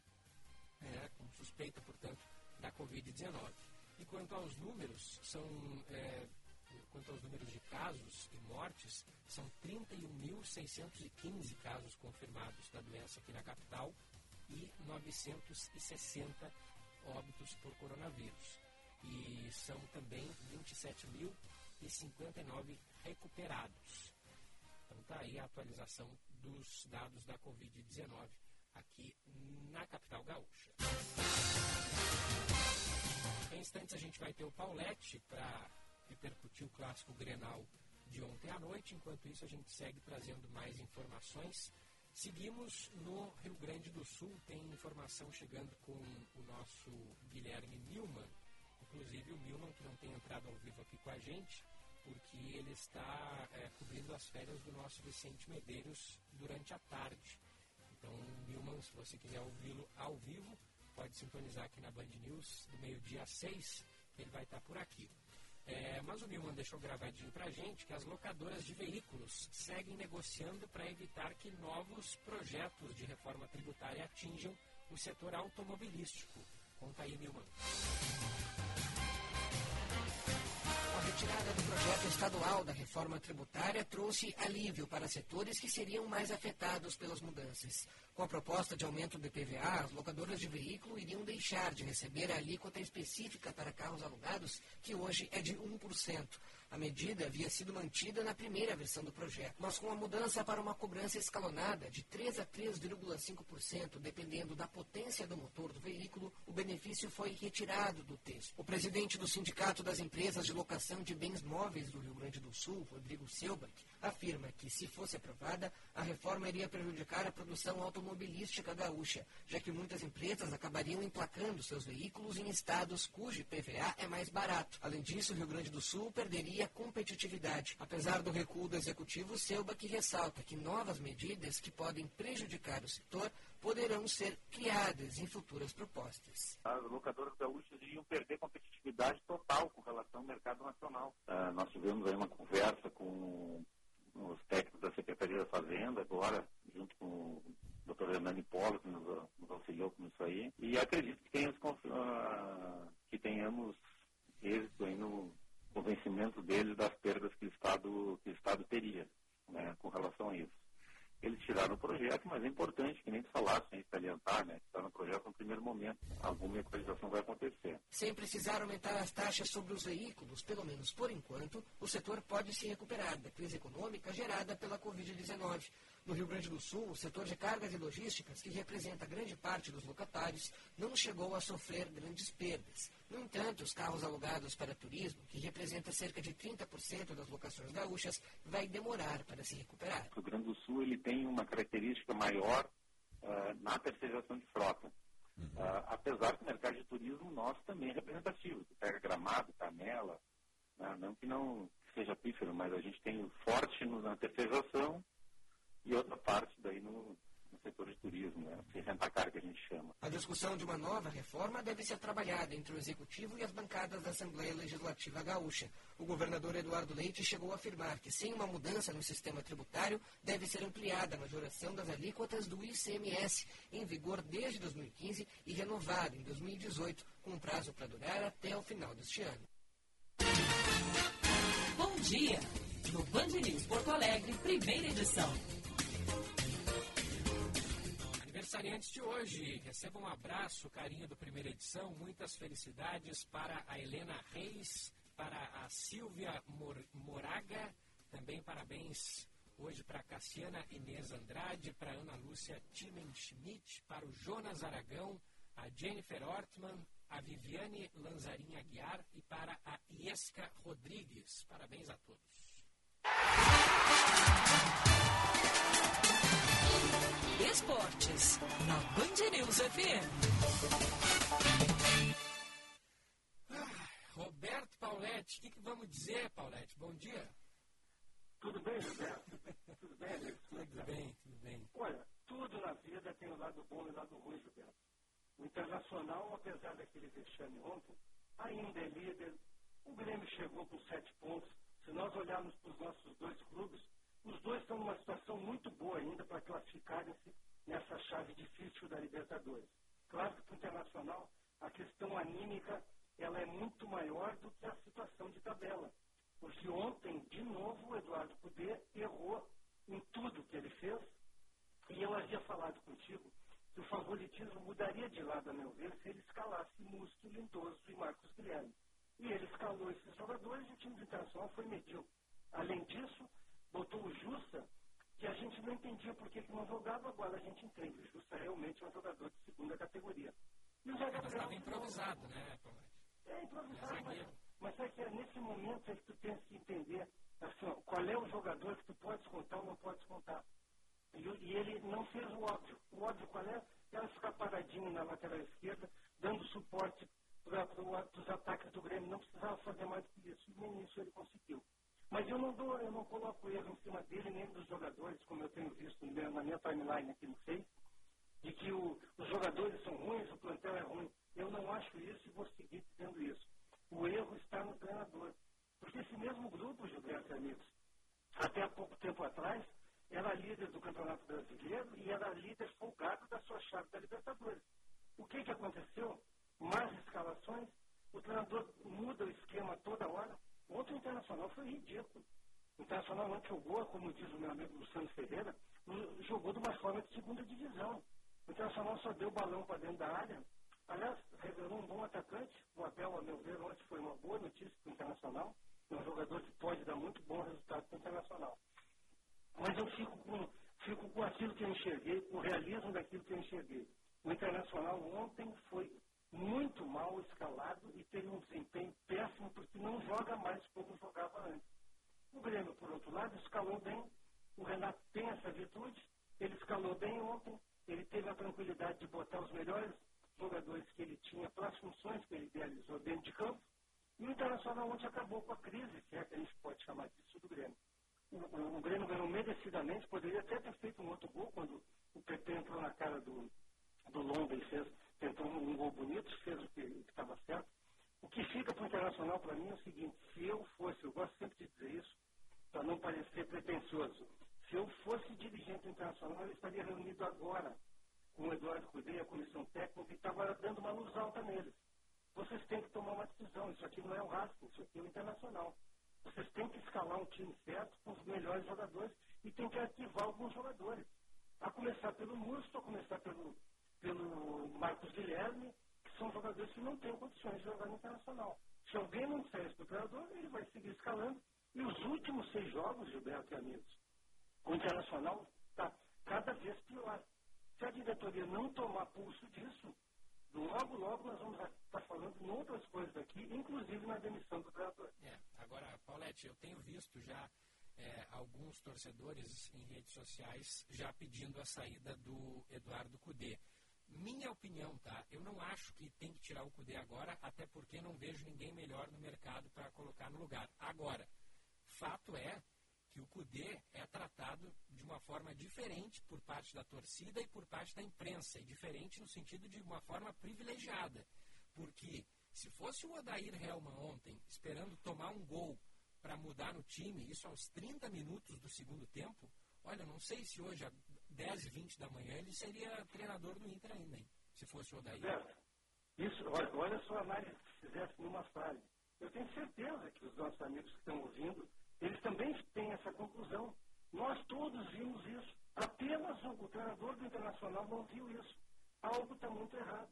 né, com suspeita, portanto, da Covid-19. E quanto aos números, são, é, quanto aos números de casos e mortes, são 31.615 casos confirmados da doença aqui na capital e 960 óbitos por coronavírus. E são também 27.059 recuperados. Então está aí a atualização dos dados da Covid-19 aqui na capital gaúcha. Em instantes a gente vai ter o Paulette para repercutir o clássico Grenal de ontem à noite. Enquanto isso, a gente segue trazendo mais informações. Seguimos no Rio Grande do Sul, tem informação chegando com o nosso Guilherme Milman, inclusive o Milman que não tem entrado ao vivo aqui com a gente, porque ele está é, cobrindo as férias do nosso Vicente Medeiros durante a tarde. Então, Milman, se você quiser ouvi-lo ao vivo, pode sintonizar aqui na Band News do meio-dia às seis, ele vai estar por aqui. É, mas o Milman deixou gravadinho para a gente que as locadoras de veículos seguem negociando para evitar que novos projetos de reforma tributária atinjam o setor automobilístico. Conta aí, Milman. A retirada do projeto estadual da reforma tributária trouxe alívio para setores que seriam mais afetados pelas mudanças. Com a proposta de aumento do IPVA, as locadoras de veículo iriam deixar de receber a alíquota específica para carros alugados, que hoje é de 1%. A medida havia sido mantida na primeira versão do projeto, mas com a mudança para uma cobrança escalonada de 3 a 3,5%, dependendo da potência do motor do veículo, o benefício foi retirado do texto. O presidente do Sindicato das Empresas de Locação de Bens Móveis do Rio Grande do Sul, Rodrigo Selbach, afirma que, se fosse aprovada, a reforma iria prejudicar a produção automobilística gaúcha, já que muitas empresas acabariam emplacando seus veículos em estados cujo IPVA é mais barato. Além disso, o Rio Grande do Sul perderia competitividade. Apesar do recuo do executivo, Selba que ressalta que novas medidas que podem prejudicar o setor poderão ser criadas em futuras propostas. As locadoras gaúchas iriam perder competitividade total com relação ao mercado nacional. Uh, nós tivemos aí uma conversa com os técnicos da Secretaria da Fazenda agora, junto com o Dr. Hernani Polo, que nos, nos, auxiliou com isso aí, e acredito que tenhamos, uh, que tenhamos êxito aí no convencimento deles das perdas que o Estado, que o Estado teria né, com relação a isso. Eles tiraram o projeto, mas é importante que nem tu falasse, né, está no projeto no primeiro momento. Alguma equalização vai acontecer. Sem precisar aumentar as taxas sobre os veículos, pelo menos por enquanto, o setor pode se recuperar da crise econômica gerada pela Covid-19. No Rio Grande do Sul, o setor de cargas e logísticas, que representa grande parte dos locatários, não chegou a sofrer grandes perdas. No entanto, os carros alugados para turismo, que representa cerca de 30% das locações gaúchas, vai demorar para se recuperar. O Rio Grande do Sul ele tem uma característica maior uh, na terceirização de frota. Uh, apesar que o mercado de turismo nosso também é representativo. Pega Gramado, Canela, né? não que não seja pífero, mas a gente tem forte na terceirização e outra parte daí no, no setor de turismo, né? Rentacar que a gente chama. A discussão de uma nova reforma deve ser trabalhada entre o Executivo e as bancadas da Assembleia Legislativa Gaúcha. O governador Eduardo Leite chegou a afirmar que, sem uma mudança no sistema tributário, deve ser ampliada a majoração das alíquotas do ICMS, em vigor desde 2015 e renovada em 2018, com prazo para durar até o final deste ano. Bom dia! No Band News Porto Alegre, primeira edição aniversariantes de hoje. Receba um abraço, carinho do primeira edição, muitas felicidades para a Helena Reis, para a Silvia Mor Moraga, também parabéns hoje para a Cassiana Inês Andrade, para a Ana Lúcia Timen Schmidt, para o Jonas Aragão, a Jennifer Ortman, a Viviane Lanzarin Aguiar e para a Iesca Rodrigues. Parabéns a todos. Esportes, na Band News FM. Ah, Roberto Pauletti, o que, que, vamos dizer, Pauletti? Bom dia. Tudo bem, Roberto? tudo bem, Alex? Tudo bem, tudo bem. Olha, tudo na vida tem o um lado bom e o um lado ruim, Roberto. O Internacional, apesar daquele vexame ontem, ainda é líder. O Grêmio chegou com sete pontos. Se nós olharmos para os nossos dois clubes, os dois estão numa situação muito boa ainda para classificarem-se nessa chave difícil da Libertadores. Claro que o Internacional a questão anímica ela é muito maior do que a situação de tabela. Porque ontem, de novo, o Eduardo Cudê errou em tudo que ele fez. E eu havia falado contigo que o favoritismo mudaria de lado, a meu ver, se ele escalasse Musto, Lindoso e Marcos Guilherme. E ele escalou esses jogadores e o time do Internacional foi medíocre. Além disso, botou o Justa, que a gente não entendia por que, que não jogava, agora a gente entende. O Justa realmente é um jogador de segunda categoria. E o Gabriel. estava improvisado, né, É improvisado, mas, mas é que é nesse momento é que tu tens que entender assim, ó, qual é o jogador que tu podes contar ou não podes contar. E, e, ele não fez o óbvio. O óbvio qual é? Era ficar paradinho na lateral esquerda, dando suporte para os ataques do Grêmio. Não precisava fazer mais que isso. E nem isso ele conseguiu. Mas eu não dou, eu não coloco erro em cima dele nem dos jogadores, como eu tenho visto na minha timeline aqui no Face, de que o, os jogadores são ruins, o plantel é ruim. Eu não acho isso e vou seguir dizendo isso. O erro está no treinador. Porque esse mesmo grupo, Gilberto e amigos, até há pouco tempo atrás, era líder do Campeonato Brasileiro e era líder folgado da sua chave da Libertadores. O que, que aconteceu? Mais escalações, o treinador muda o esquema toda hora, Ontem o Internacional foi ridículo. O Internacional não jogou, como diz o meu amigo Luciano Ferreira, jogou de uma forma de segunda divisão. O Internacional só deu balão para dentro da área. Aliás, revelou um bom atacante. O Abel, a meu ver, ontem foi uma boa notícia para o Internacional. É um jogador que pode dar muito bom resultado para o Internacional. Mas eu fico com, fico com aquilo que eu enxerguei, com o realismo daquilo que eu enxerguei. O Internacional ontem foi muito mal escalado e teve um desempenho péssimo porque não joga mais como jogava antes. O Grêmio, por outro lado, escalou bem. O Renato tem essa virtude. Ele escalou bem ontem. Ele teve a tranquilidade de botar os melhores jogadores que ele tinha para as funções que ele idealizou dentro de campo. E o Internacional ontem acabou com a crise, se é que a gente pode chamar disso, do Grêmio. O, o, o Grêmio ganhou merecidamente, poderia até ter feito um outro gol quando o PP entrou na cara do, do Lomba e fez tentou um gol bonito, fez o que estava certo. O que fica para o Internacional para mim é o seguinte, se eu fosse, eu gosto sempre de dizer isso, para não parecer pretencioso, se eu fosse dirigente internacional, eu estaria reunido agora com o Eduardo Cudê, a comissão técnica, e estava dando uma luz alta neles. Vocês têm que tomar uma decisão, isso aqui não é o Racing, isso aqui é o Internacional. Vocês têm que escalar um time certo com os melhores jogadores e tem que ativar alguns jogadores. A começar pelo Musto, a começar pelo pelo Marcos Guilherme, que são jogadores que não têm condições de jogar no Internacional. Se alguém não disser isso para o treinador, ele vai seguir escalando. E os últimos seis jogos, Gilberto e amigos, o Internacional está cada vez pior. Se a diretoria não tomar pulso disso, logo, logo nós vamos estar falando em outras coisas aqui, inclusive na demissão do treinador. É, agora, Paulette, eu tenho visto já é, alguns torcedores em redes sociais já pedindo a saída do Eduardo Cudê. Minha opinião, tá? Eu não acho que tem que tirar o Cudê agora, até porque não vejo ninguém melhor no mercado para colocar no lugar. Agora, fato é que o Cudê é tratado de uma forma diferente por parte da torcida e por parte da imprensa, e diferente no sentido de uma forma privilegiada. Porque se fosse o Odair Helman ontem, esperando tomar um gol para mudar no time, isso aos 30 minutos do segundo tempo, olha, não sei se hoje, 10 e 20 da manhã, ele seria treinador do Inter ainda, hein? se fosse o Odair. Isso, olha, olha só a análise que fizesse numa falha. Eu tenho certeza que os nossos amigos que estão ouvindo eles também têm essa conclusão. Nós todos vimos isso. Apenas o treinador do Internacional não viu isso. Algo está muito errado.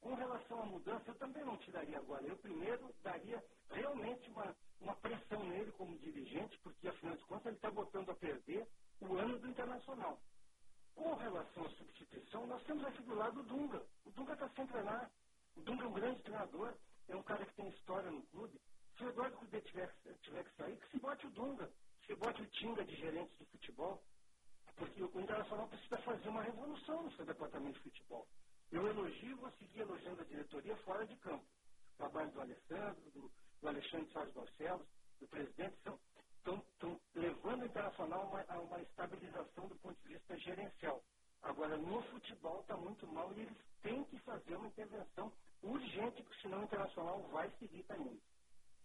Com relação à mudança, eu também não tiraria agora. Eu primeiro daria realmente uma, uma pressão nele como dirigente, porque afinal de contas ele está botando a perder o ano do Internacional. Com relação à substituição, nós temos aqui do o Dunga. O Dunga está sem treinar. O Dunga é um grande treinador, é um cara que tem história no clube. Se o Eduardo Cudê tiver, tiver que sair, que se bote o Dunga, se bote o Tinga de gerente de futebol, porque o Internacional precisa fazer uma revolução no seu departamento de futebol. Eu elogio vou seguir elogiando a diretoria fora de campo. O trabalho do Alessandro, do, do Alexandre Soares Barcelos, do presidente, estão levando o Internacional uma, a uma estabilização do ponto de vista gerencial. Agora, no futebol está muito mal e eles têm que fazer uma intervenção urgente, porque senão o Internacional vai seguir caindo.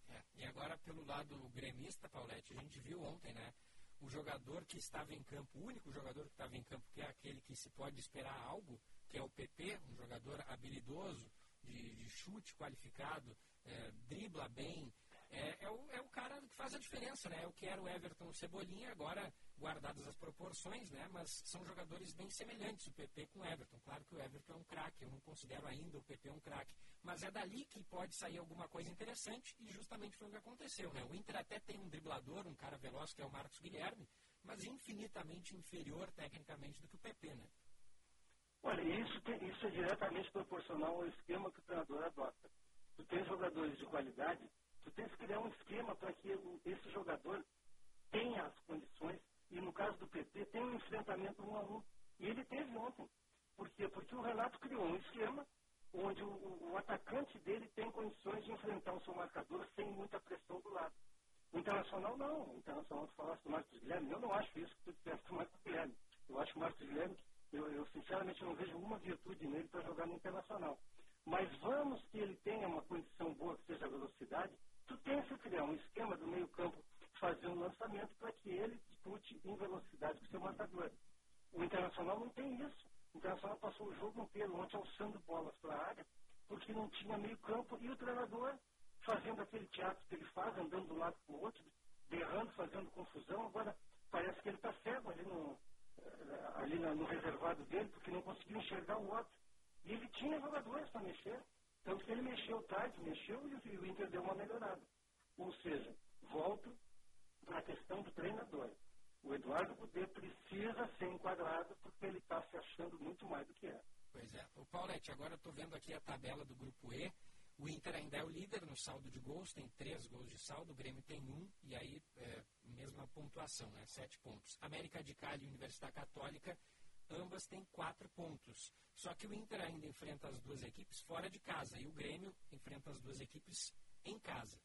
É, e agora, pelo lado gremista, Paulette, a gente viu ontem, né? O jogador que estava em campo, o único jogador que estava em campo, que é aquele que se pode esperar algo, que é o PP, um jogador habilidoso, de, de chute qualificado, é, dribla bem, é, é, o, é o cara que faz a diferença, né? É o que era o Everton Cebolinha, agora guardadas as proporções, né? Mas são jogadores bem semelhantes, o PP com o Everton. Claro que o Everton é um craque, eu não considero ainda o PP um craque. Mas é dali que pode sair alguma coisa interessante e justamente foi o que aconteceu, né? O Inter até tem um driblador, um cara veloz que é o Marcos Guilherme, mas infinitamente inferior tecnicamente do que o PP, né? Olha, isso, tem, isso é diretamente proporcional ao esquema que o treinador adota. Tu tem jogadores de qualidade Tu tens que criar um esquema para que esse jogador tenha as condições, e no caso do PT, tem um enfrentamento um a um. E ele teve ontem. Por quê? Porque o Renato criou um esquema onde o, o atacante dele tem condições de enfrentar o seu marcador sem muita pressão do lado. O Internacional não. O Internacional, tu falaste do Marcos Guilherme, eu não acho isso que tu disseste do Marcos Guilherme. Eu acho o Marcos Guilherme, eu, eu sinceramente não vejo alguma virtude nele para jogar no Internacional. Mas vamos que ele tenha uma condição boa, que seja a velocidade, tu que criar um esquema do meio campo, fazer um lançamento para que ele dispute em velocidade com o seu marcador. O Internacional não tem isso. O Internacional passou o jogo inteiro ontem alçando bolas para a área, porque não tinha meio campo e o treinador fazendo aquele teatro que ele faz, andando de um lado para o outro, berrando, fazendo confusão. Agora parece que ele está cego ali no, eh, ali no reservado dele, porque não conseguiu enxergar o outro. E ele tinha jogadores para mexer. Tanto que ele mexeu tarde, mexeu e o Inter deu uma melhorada. Ou seja, volto para a questão do treinador. O Eduardo Cudê precisa ser enquadrado porque ele está se achando muito mais do que é. Pois é. O Paulette, agora eu estou vendo aqui a tabela do grupo E. O Inter ainda é o líder no saldo de gols, tem três gols de saldo, o Grêmio tem um, e aí é, mesma pontuação, né? Sete pontos. América de Cali e Universidade Católica ambas têm quatro pontos. Só que o Inter ainda enfrenta as duas equipes fora de casa e o Grêmio enfrenta as duas equipes em casa.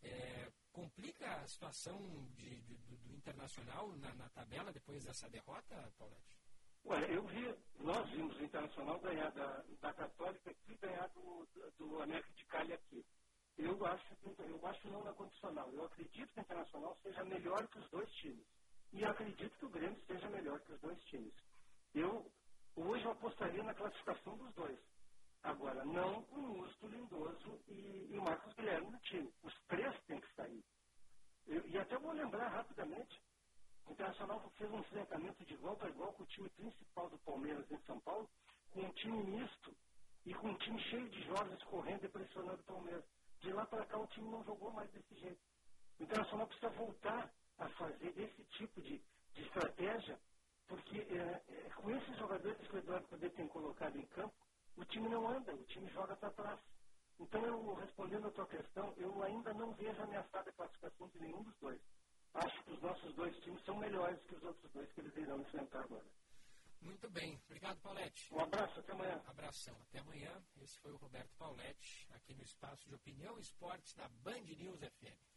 É, complica a situação de, de, do, do, Internacional na, na, tabela depois dessa derrota, Paulette? Olha, eu vi, nós vimos o Internacional ganhar da, da Católica e ganhar do, do América de Cali aqui. Eu acho, eu acho não na condicional. Eu acredito que o Internacional seja melhor que os dois times. E acredito que o Grêmio seja melhor que os dois times. Eu hoje eu apostaria na classificação dos dois. Agora, não com o Musto Lindoso e, e Marcos Guilherme no time. Os três têm que sair. Eu, e até vou lembrar rapidamente, o Internacional fez um enfrentamento de igual para igual com o time principal do Palmeiras em São Paulo, com um time misto e com um time cheio de jovens correndo e pressionando o Palmeiras. De lá para cá o time não jogou mais desse jeito. O Internacional precisa voltar a fazer esse tipo de, de estratégia, porque é, é, com esses jogadores que o Eduardo Poder tem colocado em campo, o time não anda, o time joga para trás. Então, eu, respondendo a tua questão, eu ainda não vejo ameaçada a classificação de nenhum dos dois. Acho que os nossos dois times são melhores que os outros dois que eles irão enfrentar agora. Muito bem. Obrigado, Paulette. Um abraço, até amanhã. Abração, até amanhã. Esse foi o Roberto Paulette, aqui no Espaço de Opinião e Esportes da Band News FM.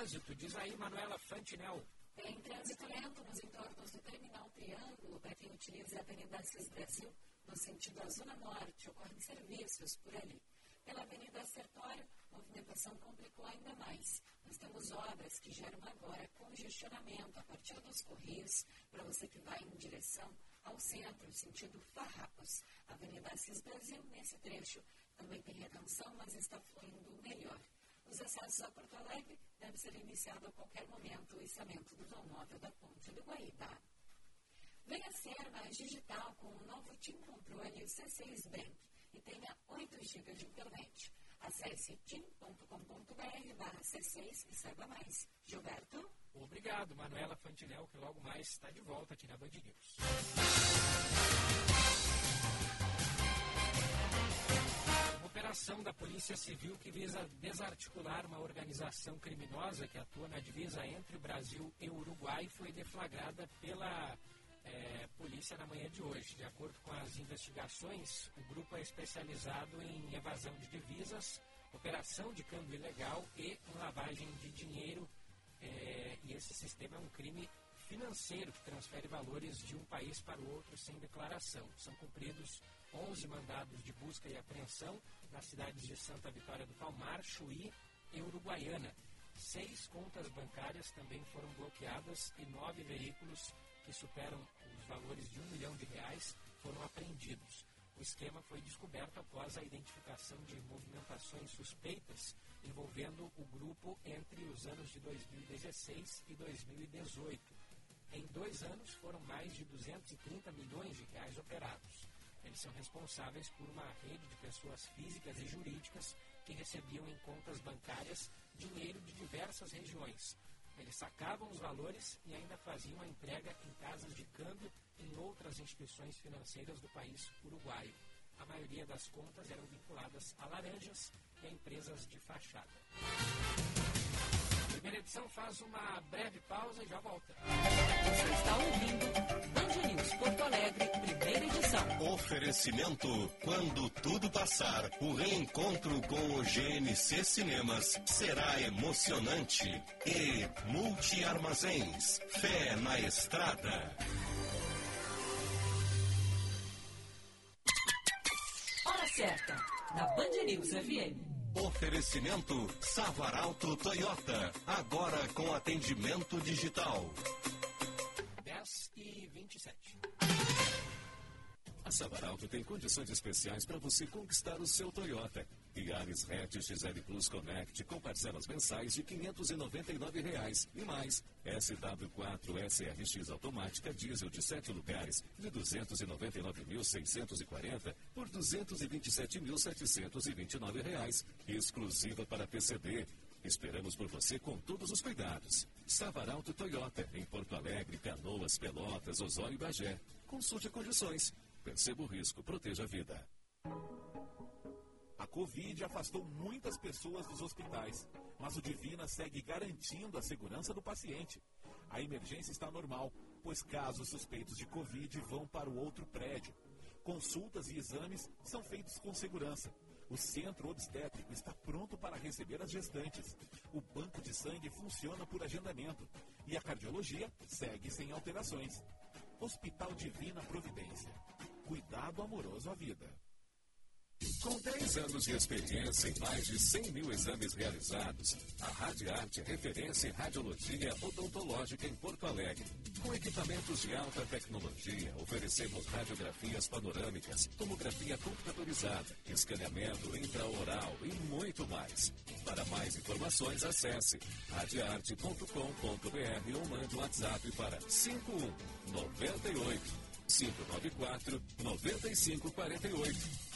Trânsito, diz aí Manuela Fantinel. Tem trânsito lento nos entornos do Terminal Triângulo para quem utiliza a Avenida Assis Brasil no sentido da Zona Norte. Ocorrem serviços por ali. Pela Avenida Sertório, a movimentação complicou ainda mais. Nós temos obras que geram agora congestionamento a partir dos Correios para você que vai em direção ao centro, sentido Farrapos. A Avenida Assis Brasil, nesse trecho, também tem retenção, mas está fluindo melhor. Os acessos a Porto Alegre devem ser iniciado a qualquer momento o içamento do vão móvel da Ponte do Guaíba. Venha ser mais digital com o novo TIM Controle C6 Bank e tenha 8 GB de internet. Acesse tim.com.br barra C6 e saiba mais. Gilberto? Obrigado, Manuela Fantinel, que logo mais está de volta aqui na Band News. Operação da Polícia Civil que visa desarticular uma organização criminosa que atua na divisa entre o Brasil e o Uruguai foi deflagrada pela é, polícia na manhã de hoje. De acordo com as investigações, o grupo é especializado em evasão de divisas, operação de câmbio ilegal e lavagem de dinheiro. É, e esse sistema é um crime financeiro que transfere valores de um país para o outro sem declaração. São cumpridos 11 mandados de busca e apreensão nas cidades de Santa Vitória do Palmar, Chuí e Uruguaiana. Seis contas bancárias também foram bloqueadas e nove veículos que superam os valores de um milhão de reais foram apreendidos. O esquema foi descoberto após a identificação de movimentações suspeitas envolvendo o grupo entre os anos de 2016 e 2018. Em dois anos, foram mais de 230 milhões de reais operados. Eles são responsáveis por uma rede de pessoas físicas e jurídicas que recebiam em contas bancárias dinheiro de diversas regiões. Eles sacavam os valores e ainda faziam a entrega em casas de câmbio em outras instituições financeiras do país uruguaio. A maioria das contas eram vinculadas a laranjas e a empresas de fachada. A primeira edição faz uma breve pausa e já volta. Você está ouvindo Band News Porto Alegre, primeira edição. Oferecimento quando tudo passar, o reencontro com o GNC Cinemas será emocionante. E Multi Armazéns, fé na estrada. Hora certa, na Band News FM. Oferecimento Savaralto Toyota, agora com atendimento digital. 10 e 27. A Savaralto tem condições especiais para você conquistar o seu Toyota. Yaris Hatch XL Plus Connect com parcelas mensais de 599 reais. e mais SW4 SRX automática diesel de 7 lugares de 299.640 por 227.729 reais, exclusiva para PCD. Esperamos por você com todos os cuidados. Savaralto Toyota, em Porto Alegre, Canoas, Pelotas, Osório e Bagé. Consulte condições. Perceba o risco, proteja a vida. A Covid afastou muitas pessoas dos hospitais, mas o Divina segue garantindo a segurança do paciente. A emergência está normal, pois casos suspeitos de Covid vão para o outro prédio. Consultas e exames são feitos com segurança. O centro obstétrico está pronto para receber as gestantes. O banco de sangue funciona por agendamento. E a cardiologia segue sem alterações. Hospital Divina Providência. Cuidado amoroso à vida. Com 10 anos de experiência em mais de 100 mil exames realizados, a Radiarte é referência em radiologia odontológica em Porto Alegre. Com equipamentos de alta tecnologia, oferecemos radiografias panorâmicas, tomografia computadorizada, escaneamento intraoral e muito mais. Para mais informações, acesse radiarte.com.br ou mande um WhatsApp para 51 98 594 9548.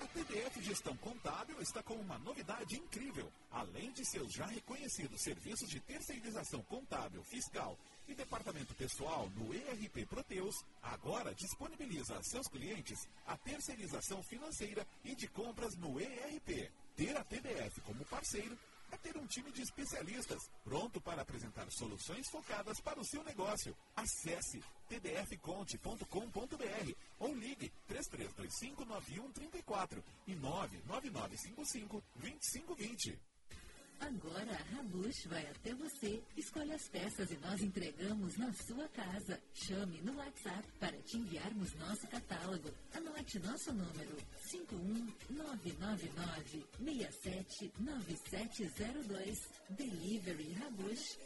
A PDF Gestão Contábil está com uma novidade incrível. Além de seus já reconhecidos serviços de terceirização contábil, fiscal e departamento pessoal no ERP Proteus, agora disponibiliza a seus clientes a terceirização financeira e de compras no ERP. Ter a TDF como parceiro é ter um time de especialistas pronto para apresentar soluções focadas para o seu negócio. Acesse tdfconte.com.br ou ligue 33259134 e 999552520. Agora a Rabush vai até você. Escolhe as peças e nós entregamos na sua casa. Chame no WhatsApp para te enviarmos nosso catálogo. Anote nosso número 51999 679702. Delivery Rabush.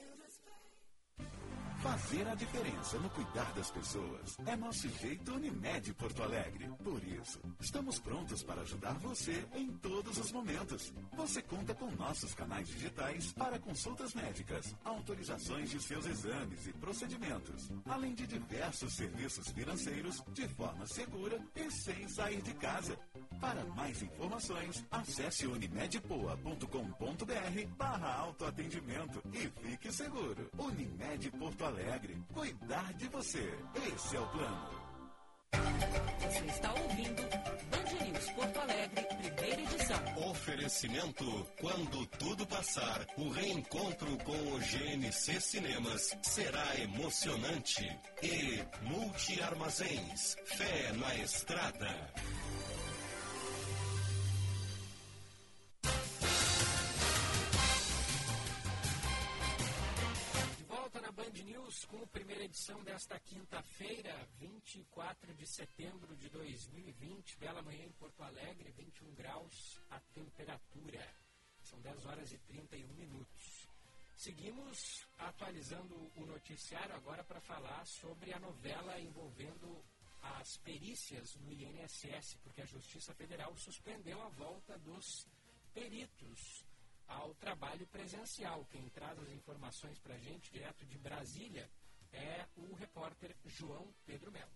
Fazer a diferença no cuidar das pessoas é nosso jeito Unimed Porto Alegre. Por isso, estamos prontos para ajudar você em todos os momentos. Você conta com nossos canais digitais para consultas médicas, autorizações de seus exames e procedimentos, além de diversos serviços financeiros de forma segura e sem sair de casa. Para mais informações, acesse unimedpoa.com.br barra autoatendimento e fique seguro. Unimed Porto Alegre. Cuidar de você. Esse é o plano. Você está ouvindo Band News Porto Alegre, primeira edição. Oferecimento: quando tudo passar, o reencontro com o GNC Cinemas será emocionante. E Multiarmazéns, fé na estrada. Edição desta quinta-feira, 24 de setembro de 2020. Bela manhã em Porto Alegre, 21 graus a temperatura. São 10 horas e 31 minutos. Seguimos atualizando o noticiário agora para falar sobre a novela envolvendo as perícias no INSS, porque a Justiça Federal suspendeu a volta dos peritos ao trabalho presencial. Quem traz as informações para a gente, direto de Brasília, é o repórter João Pedro Melo.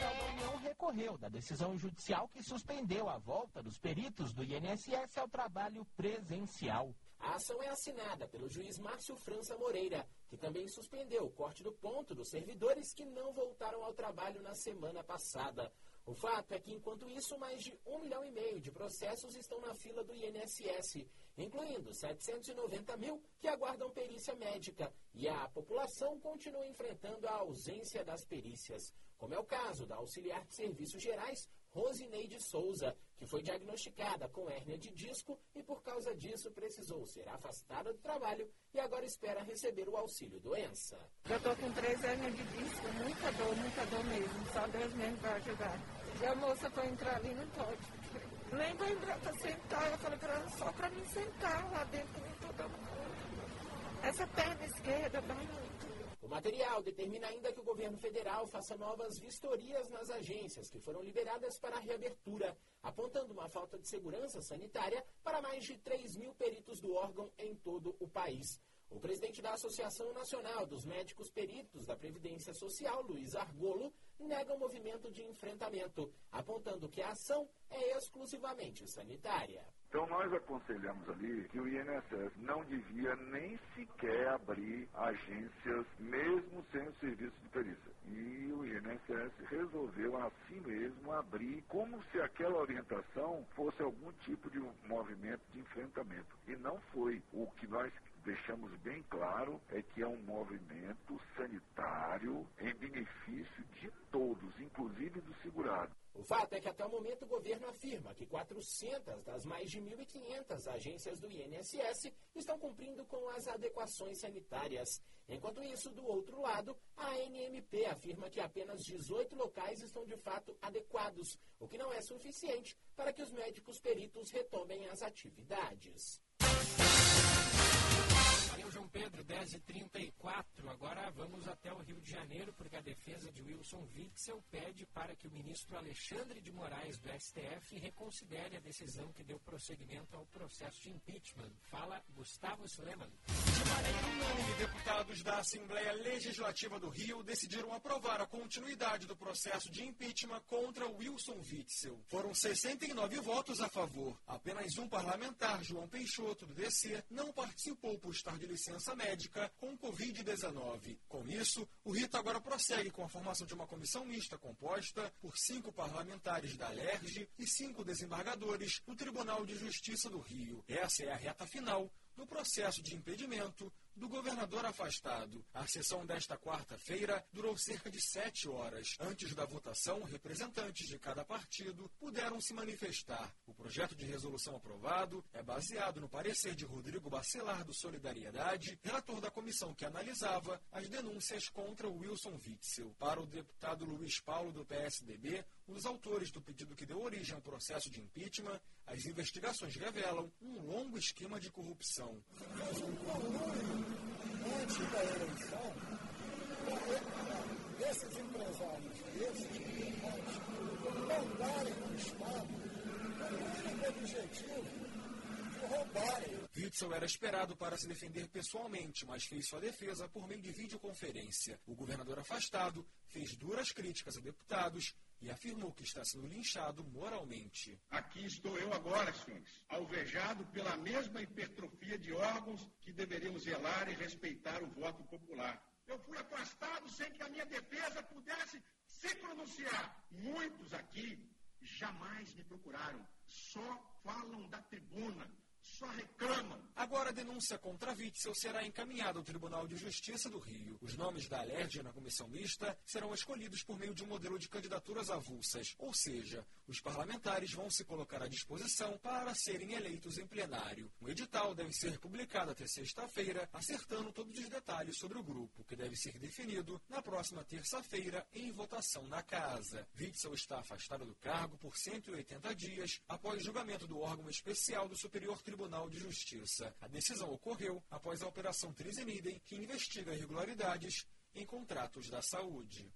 Da União recorreu da decisão judicial que suspendeu a volta dos peritos do INSS ao trabalho presencial. A ação é assinada pelo juiz Márcio França Moreira, que também suspendeu o corte do ponto dos servidores que não voltaram ao trabalho na semana passada. O fato é que, enquanto isso, mais de um milhão e meio de processos estão na fila do INSS, incluindo 790 mil que aguardam perícia médica, e a população continua enfrentando a ausência das perícias, como é o caso da auxiliar de serviços gerais, Rosineide Souza, que foi diagnosticada com hérnia de disco e, por causa disso, precisou ser afastada do trabalho e agora espera receber o auxílio doença. Eu tô com três hérnias de disco, muita dor, muita dor mesmo. Só Deus mesmo vai ajudar. E a moça foi entrar ali, não pode. Nem vai entrar pra sentar. Eu falei pra ela, só pra mim sentar lá dentro, não tô dando conta. Essa perna esquerda dá muito. O material determina ainda que o governo federal faça novas vistorias nas agências que foram liberadas para a reabertura, apontando uma falta de segurança sanitária para mais de 3 mil peritos do órgão em todo o país. O presidente da Associação Nacional dos Médicos Peritos da Previdência Social, Luiz Argolo, nega o movimento de enfrentamento, apontando que a ação é exclusivamente sanitária. Então nós aconselhamos ali que o INSS não devia nem sequer abrir agências, mesmo sem o serviço de perícia. E o INSS resolveu assim mesmo abrir como se aquela orientação fosse algum tipo de movimento de enfrentamento. E não foi. O que nós deixamos bem claro é que é um movimento sanitário em benefício de todos, inclusive do segurado. O fato é que até o momento o governo afirma que 400 das mais de 1.500 agências do INSS estão cumprindo com as adequações sanitárias. Enquanto isso, do outro lado, a ANMP afirma que apenas 18 locais estão de fato adequados, o que não é suficiente para que os médicos peritos retomem as atividades. Pedro, 10h34. Agora vamos até o Rio de Janeiro, porque a defesa de Wilson Witzel pede para que o ministro Alexandre de Moraes, do STF, reconsidere a decisão que deu prosseguimento ao processo de impeachment. Fala Gustavo unânime, deputados da Assembleia Legislativa do Rio decidiram aprovar a continuidade do processo de impeachment contra Wilson Witzel. Foram 69 votos a favor. Apenas um parlamentar, João Peixoto, do DC, não participou por estar de licença médica com Covid-19. Com isso, o rito agora prossegue com a formação de uma comissão mista composta por cinco parlamentares da LERJ e cinco desembargadores do Tribunal de Justiça do Rio. Essa é a reta final do processo de impedimento do governador afastado. A sessão desta quarta-feira durou cerca de sete horas. Antes da votação, representantes de cada partido puderam se manifestar. O projeto de resolução aprovado é baseado no parecer de Rodrigo Bacelar do Solidariedade, relator da comissão que analisava as denúncias contra Wilson Witzel. Para o deputado Luiz Paulo do PSDB, os autores do pedido que deu origem ao processo de impeachment, as investigações revelam um longo esquema de corrupção antes da eleição, esses empresários esses governantes mandarem no Estado com o único objetivo de roubarem. Witzel era esperado para se defender pessoalmente, mas fez sua defesa por meio de videoconferência. O governador afastado fez duras críticas a deputados e afirmou que está sendo linchado moralmente. Aqui estou eu agora, senhores, alvejado pela mesma hipertrofia de órgãos que deveriam zelar e respeitar o voto popular. Eu fui afastado sem que a minha defesa pudesse se pronunciar. Muitos aqui jamais me procuraram, só falam da tribuna só. Agora a denúncia contra Witzel será encaminhada ao Tribunal de Justiça do Rio. Os nomes da Alerj na comissão mista serão escolhidos por meio de um modelo de candidaturas avulsas, ou seja, os parlamentares vão se colocar à disposição para serem eleitos em plenário. O edital deve ser publicado até sexta-feira, acertando todos os detalhes sobre o grupo, que deve ser definido na próxima terça-feira em votação na casa. Witzel está afastado do cargo por 180 dias após julgamento do órgão especial do Superior Tribunal Tribunal de Justiça. A decisão ocorreu após a Operação Trizenidem, que investiga irregularidades em contratos da saúde.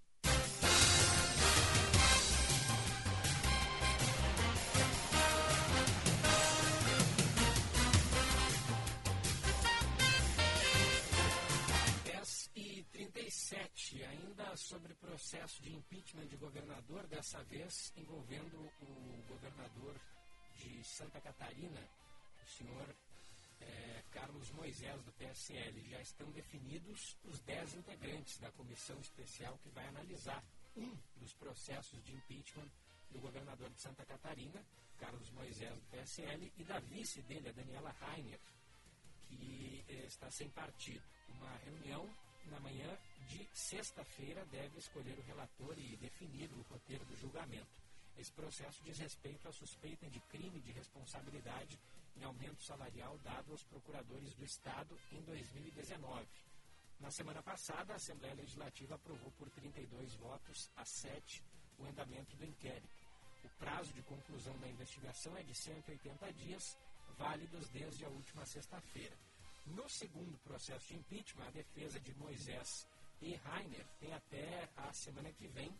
37, ainda sobre processo de impeachment de governador, dessa vez envolvendo o governador de Santa Catarina, senhor é, Carlos Moisés, do PSL. Já estão definidos os dez integrantes da comissão especial que vai analisar um dos processos de impeachment do governador de Santa Catarina, Carlos Moisés, do PSL, e da vice dele, a Daniela Rainer, que é, está sem partido. Uma reunião na manhã de sexta-feira deve escolher o relator e definir o roteiro do julgamento. Esse processo diz respeito à suspeita de crime de responsabilidade em aumento salarial dado aos procuradores do Estado em 2019. Na semana passada, a Assembleia Legislativa aprovou por 32 votos a 7 o andamento do inquérito. O prazo de conclusão da investigação é de 180 dias, válidos desde a última sexta-feira. No segundo processo de impeachment, a defesa de Moisés e Rainer tem até a semana que vem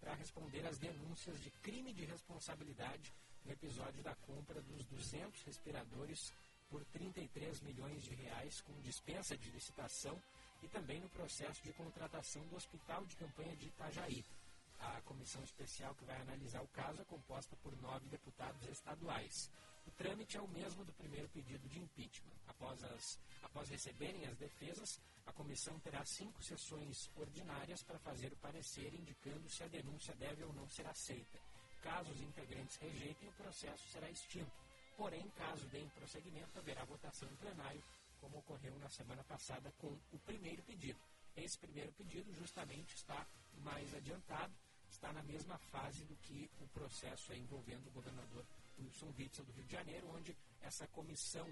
para responder às denúncias de crime de responsabilidade no episódio da compra dos 200 respiradores por 33 milhões de reais com dispensa de licitação e também no processo de contratação do Hospital de Campanha de Itajaí. A comissão especial que vai analisar o caso é composta por nove deputados estaduais. O trâmite é o mesmo do primeiro pedido de impeachment. Após, as, após receberem as defesas, a comissão terá cinco sessões ordinárias para fazer o parecer indicando se a denúncia deve ou não ser aceita. Caso os integrantes rejeitem, o processo será extinto. Porém, caso deem prosseguimento, haverá votação em plenário como ocorreu na semana passada com o primeiro pedido. Esse primeiro pedido justamente está mais adiantado, está na mesma fase do que o processo envolvendo o governador Wilson Witzel do Rio de Janeiro, onde essa comissão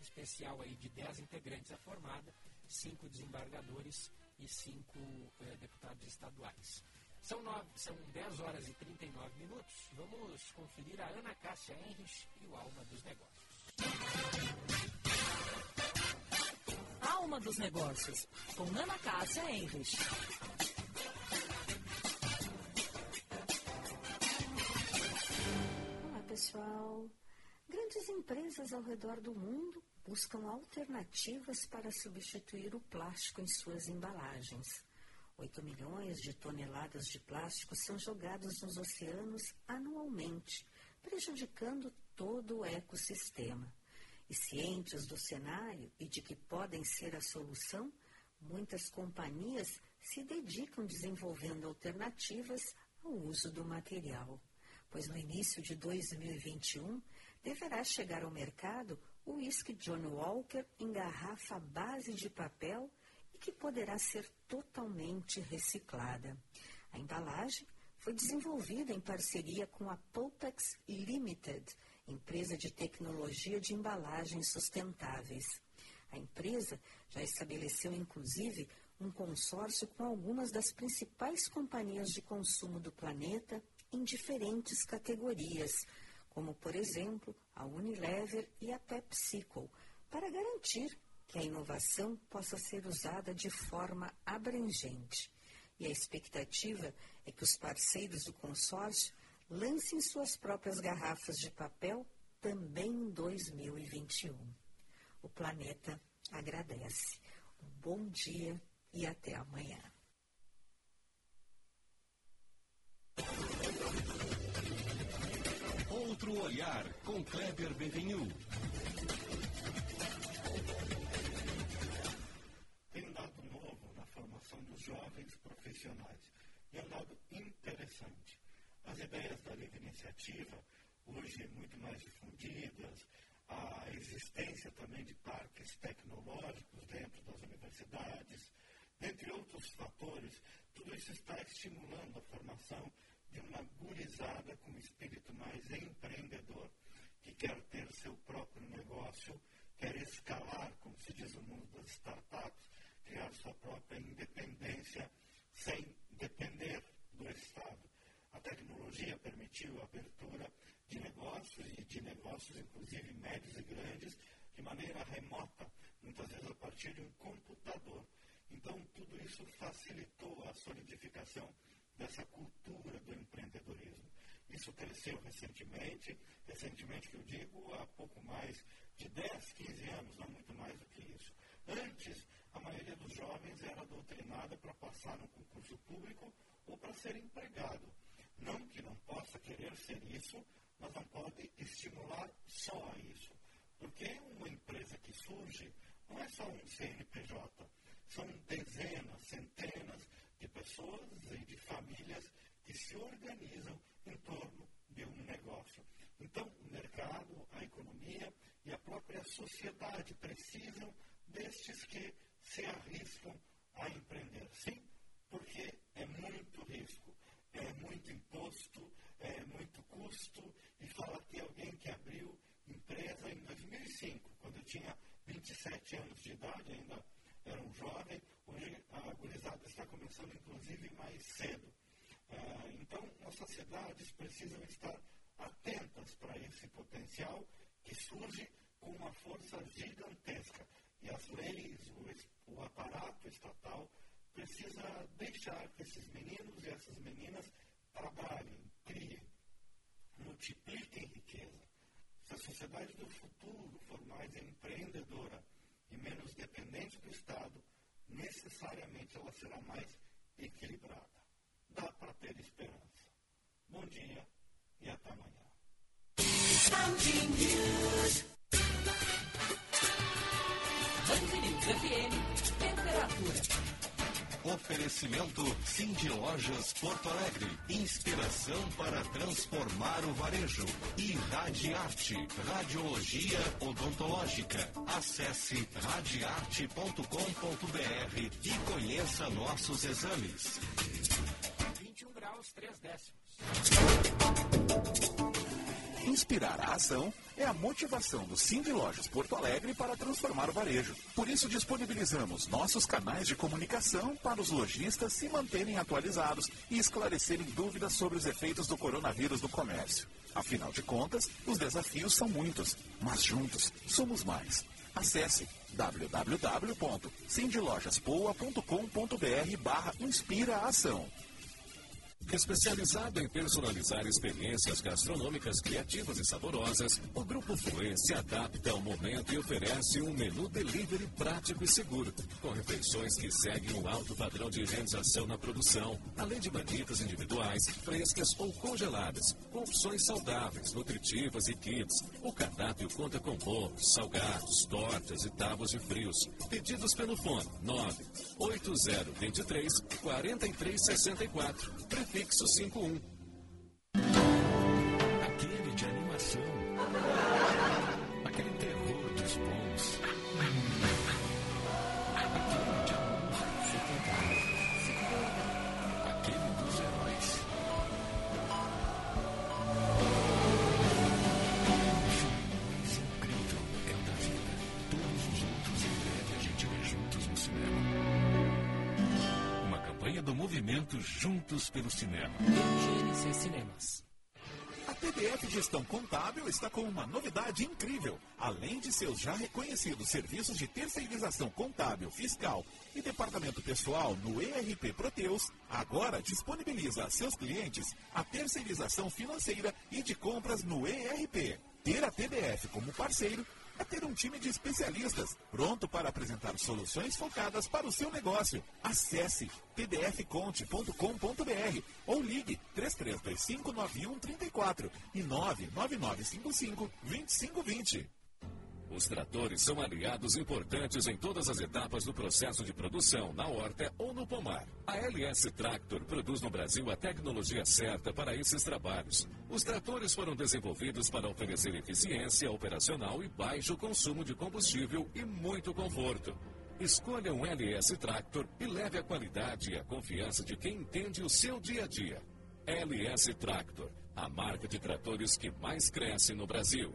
especial aí de 10 integrantes é formada, cinco desembargadores e cinco eh, deputados estaduais. São, nove, são 10 horas e 39 minutos. Vamos conferir a Ana Cássia Henrich e o Alma dos Negócios. Alma dos Negócios, com Ana Cássia Henrich. Olá, pessoal. Grandes empresas ao redor do mundo buscam alternativas para substituir o plástico em suas embalagens. 8 milhões de toneladas de plástico são jogados nos oceanos anualmente, prejudicando todo o ecossistema. E cientes do cenário e de que podem ser a solução, muitas companhias se dedicam desenvolvendo alternativas ao uso do material. Pois no início de 2021 deverá chegar ao mercado o uísque John Walker em garrafa base de papel que poderá ser totalmente reciclada. A embalagem foi desenvolvida em parceria com a Popex Limited, empresa de tecnologia de embalagens sustentáveis. A empresa já estabeleceu, inclusive, um consórcio com algumas das principais companhias de consumo do planeta em diferentes categorias, como, por exemplo, a Unilever e a PepsiCo, para garantir que a inovação possa ser usada de forma abrangente. E a expectativa é que os parceiros do consórcio lancem suas próprias garrafas de papel também em 2021. O planeta agradece. Um bom dia e até amanhã. Outro olhar com Kleber Benvenu. Jovens profissionais. E é um dado interessante. As ideias da livre iniciativa, hoje muito mais difundidas, a existência também de parques tecnológicos dentro das universidades, dentre outros fatores, tudo isso está estimulando a formação de uma gurizada com espírito mais empreendedor, que quer ter seu próprio negócio, quer escalar, como se diz no mundo das startups, criar sua própria independência sem depender do Estado. A tecnologia permitiu a abertura de negócios e de negócios, inclusive médios e grandes, de maneira remota, muitas vezes a partir de um computador. Então, tudo isso facilitou a solidificação dessa cultura do empreendedorismo. Isso cresceu recentemente, recentemente que eu digo, há pouco mais de 10, 15 anos, não muito mais do que isso. Antes, maioria dos jovens era doutrinada para passar no concurso público ou para ser empregado. Não que não possa querer ser isso, mas não pode estimular só a isso. Porque uma empresa que surge não é só um CNPJ, são dezenas, centenas de pessoas e de famílias que se organizam em torno de um negócio. Então, o mercado, a economia e a própria sociedade precisam destes que se arriscam a empreender. Sim, porque é muito risco, é muito imposto, é muito custo. E fala que alguém que abriu empresa em 2005, quando eu tinha 27 anos de idade, ainda era um jovem, hoje a gurizada está começando inclusive mais cedo. Ah, então, nossas cidades precisam estar atentas para esse potencial que surge com uma força gigantesca. E as leis, o, o aparato estatal precisa deixar que esses meninos e essas meninas trabalhem, criem, multipliquem riqueza. Se a sociedade do futuro for mais empreendedora e menos dependente do Estado, necessariamente ela será mais equilibrada. Dá para ter esperança. Bom dia e até amanhã. FM, temperatura. Oferecimento Cindy Lojas Porto Alegre. Inspiração para transformar o varejo. E Radiarte, Radiologia Odontológica. Acesse radiarte.com.br e conheça nossos exames. 21 graus, 3 décimos. Inspirar a ação é a motivação do Cindy Lojas Porto Alegre para transformar o varejo. Por isso, disponibilizamos nossos canais de comunicação para os lojistas se manterem atualizados e esclarecerem dúvidas sobre os efeitos do coronavírus no comércio. Afinal de contas, os desafios são muitos, mas juntos somos mais. Acesse www.cindylojaspoa.com.br barra Inspira Ação. Especializado em personalizar experiências gastronômicas criativas e saborosas, o Grupo Fluê se adapta ao momento e oferece um menu delivery prático e seguro, com refeições que seguem um alto padrão de higienização na produção, além de manitas individuais, frescas ou congeladas, com opções saudáveis, nutritivas e kits. O cardápio conta com bolos, salgados, tortas e tábuas de frios. Pedidos pelo fone 98023 4364. Prefixo 51. Cinemas. A TDF Gestão Contábil está com uma novidade incrível. Além de seus já reconhecidos serviços de terceirização contábil, fiscal e departamento pessoal no ERP Proteus, agora disponibiliza a seus clientes a terceirização financeira e de compras no ERP. Ter a TDF como parceiro é ter um time de especialistas pronto para apresentar soluções focadas para o seu negócio. Acesse pdfconte.com.br ou ligue 33259134 e 999552520. Os tratores são aliados importantes em todas as etapas do processo de produção, na horta ou no pomar. A LS Tractor produz no Brasil a tecnologia certa para esses trabalhos. Os tratores foram desenvolvidos para oferecer eficiência operacional e baixo consumo de combustível e muito conforto. Escolha um LS Tractor e leve a qualidade e a confiança de quem entende o seu dia a dia. LS Tractor, a marca de tratores que mais cresce no Brasil.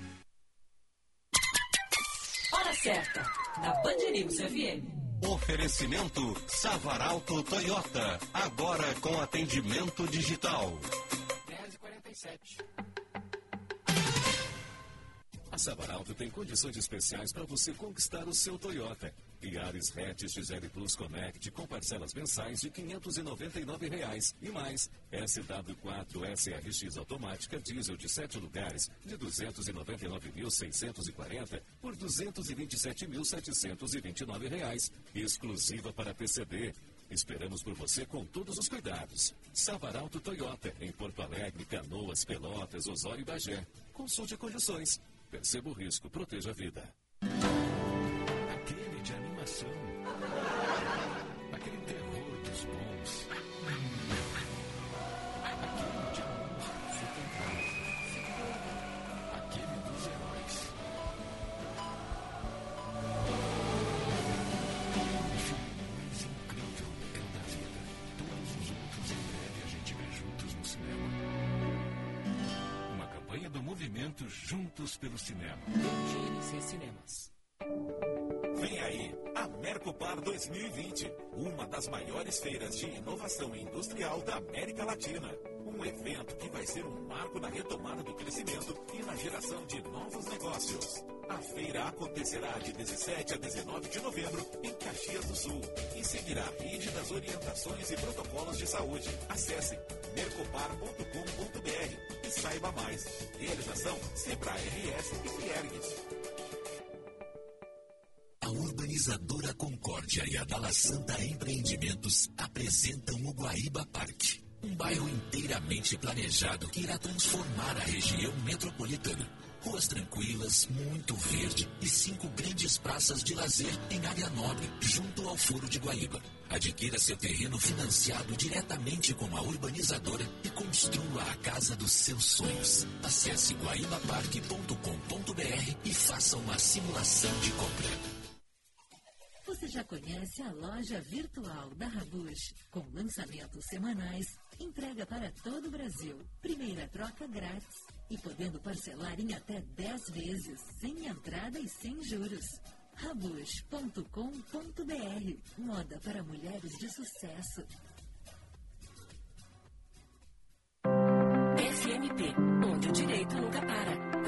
Certa, na Band News FM. Oferecimento Savaralto Toyota, agora com atendimento digital. 10h47. A Savaralto tem condições especiais para você conquistar o seu Toyota. Yaris Hatch XL Plus Connect com parcelas mensais de 599 reais. e mais SW4 SRX automática diesel de 7 lugares de 299.640 por 227.729 reais. Exclusiva para PCD. Esperamos por você com todos os cuidados. Savaralto Toyota, em Porto Alegre, Canoas, Pelotas, Osório e Bagé. Consulte condições. Perceba o risco, proteja a vida. Animação. Aquele terror dos bons. Aquele de amor. Aquele dos heróis. Mais incrível é o da vida. Todos os outros em breve a gente vê juntos no cinema. Uma campanha do movimento Juntos pelo Cinema. GNC Cinemas. A Mercopar 2020, uma das maiores feiras de inovação industrial da América Latina. Um evento que vai ser um marco na retomada do crescimento e na geração de novos negócios. A feira acontecerá de 17 a 19 de novembro em Caxias do Sul e seguirá rígidas orientações e protocolos de saúde. Acesse mercopar.com.br e saiba mais. Realização Sebrae RS e Fiergues. A urbanizadora Concórdia e a Dala Santa Empreendimentos apresentam o Guaíba Parque, um bairro inteiramente planejado que irá transformar a região metropolitana. Ruas tranquilas, muito verde e cinco grandes praças de lazer em área nobre, junto ao Foro de Guaíba. Adquira seu terreno financiado diretamente com a urbanizadora e construa a casa dos seus sonhos. Acesse guaibaparque.com.br e faça uma simulação de compra. Você já conhece a loja virtual da Rabush, com lançamentos semanais, entrega para todo o Brasil, primeira troca grátis e podendo parcelar em até 10 vezes, sem entrada e sem juros. Rabush.com.br Moda para mulheres de sucesso. FMP, onde o direito nunca para.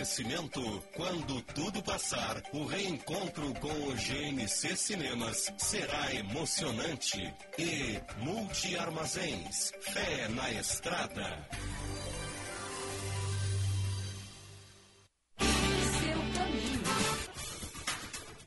Oferecimento: quando tudo passar, o reencontro com o GNC Cinemas será emocionante. E Multi Armazéns, fé na estrada. Seu caminho.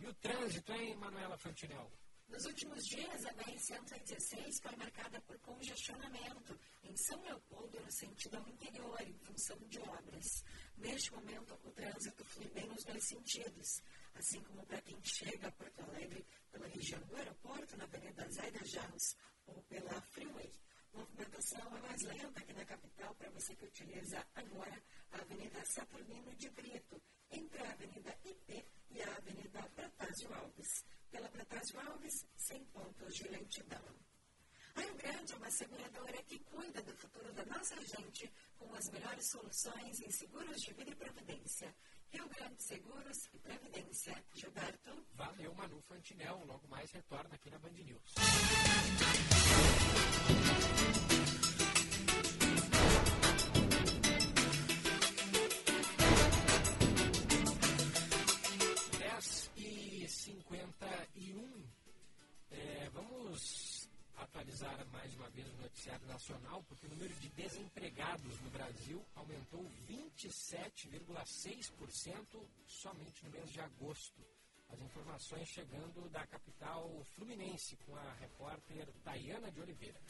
E o trânsito, hein, Manuela Fantinel? Nos últimos dias, a BR-116 foi marcada por congestionamento em São Leopoldo, no sentido ao interior, em função de obras. Neste momento, o trânsito flui bem nos dois sentidos, assim como para quem chega a Porto Alegre pela região do aeroporto, na Avenida Zaida Jarros ou pela Freeway. A movimentação é mais lenta aqui na capital para você que utiliza agora a Avenida Saturnino de Brito, entre a Avenida IP e a Avenida Protásio Alves. Pela Protásio Alves, sem pontos de lentidão. A Rio Grande é uma seguradora que cuida do futuro da nossa gente com as melhores soluções em seguros de vida e previdência. Rio Grande Seguros e Previdência. Gilberto. Valeu, Manu Fantinel. Logo mais retorna aqui na Band News. Dez e cinquenta atualizar mais uma vez o noticiário nacional, porque o número de desempregados no Brasil aumentou 27,6% somente no mês de agosto. As informações chegando da capital fluminense com a repórter Tayana de Oliveira.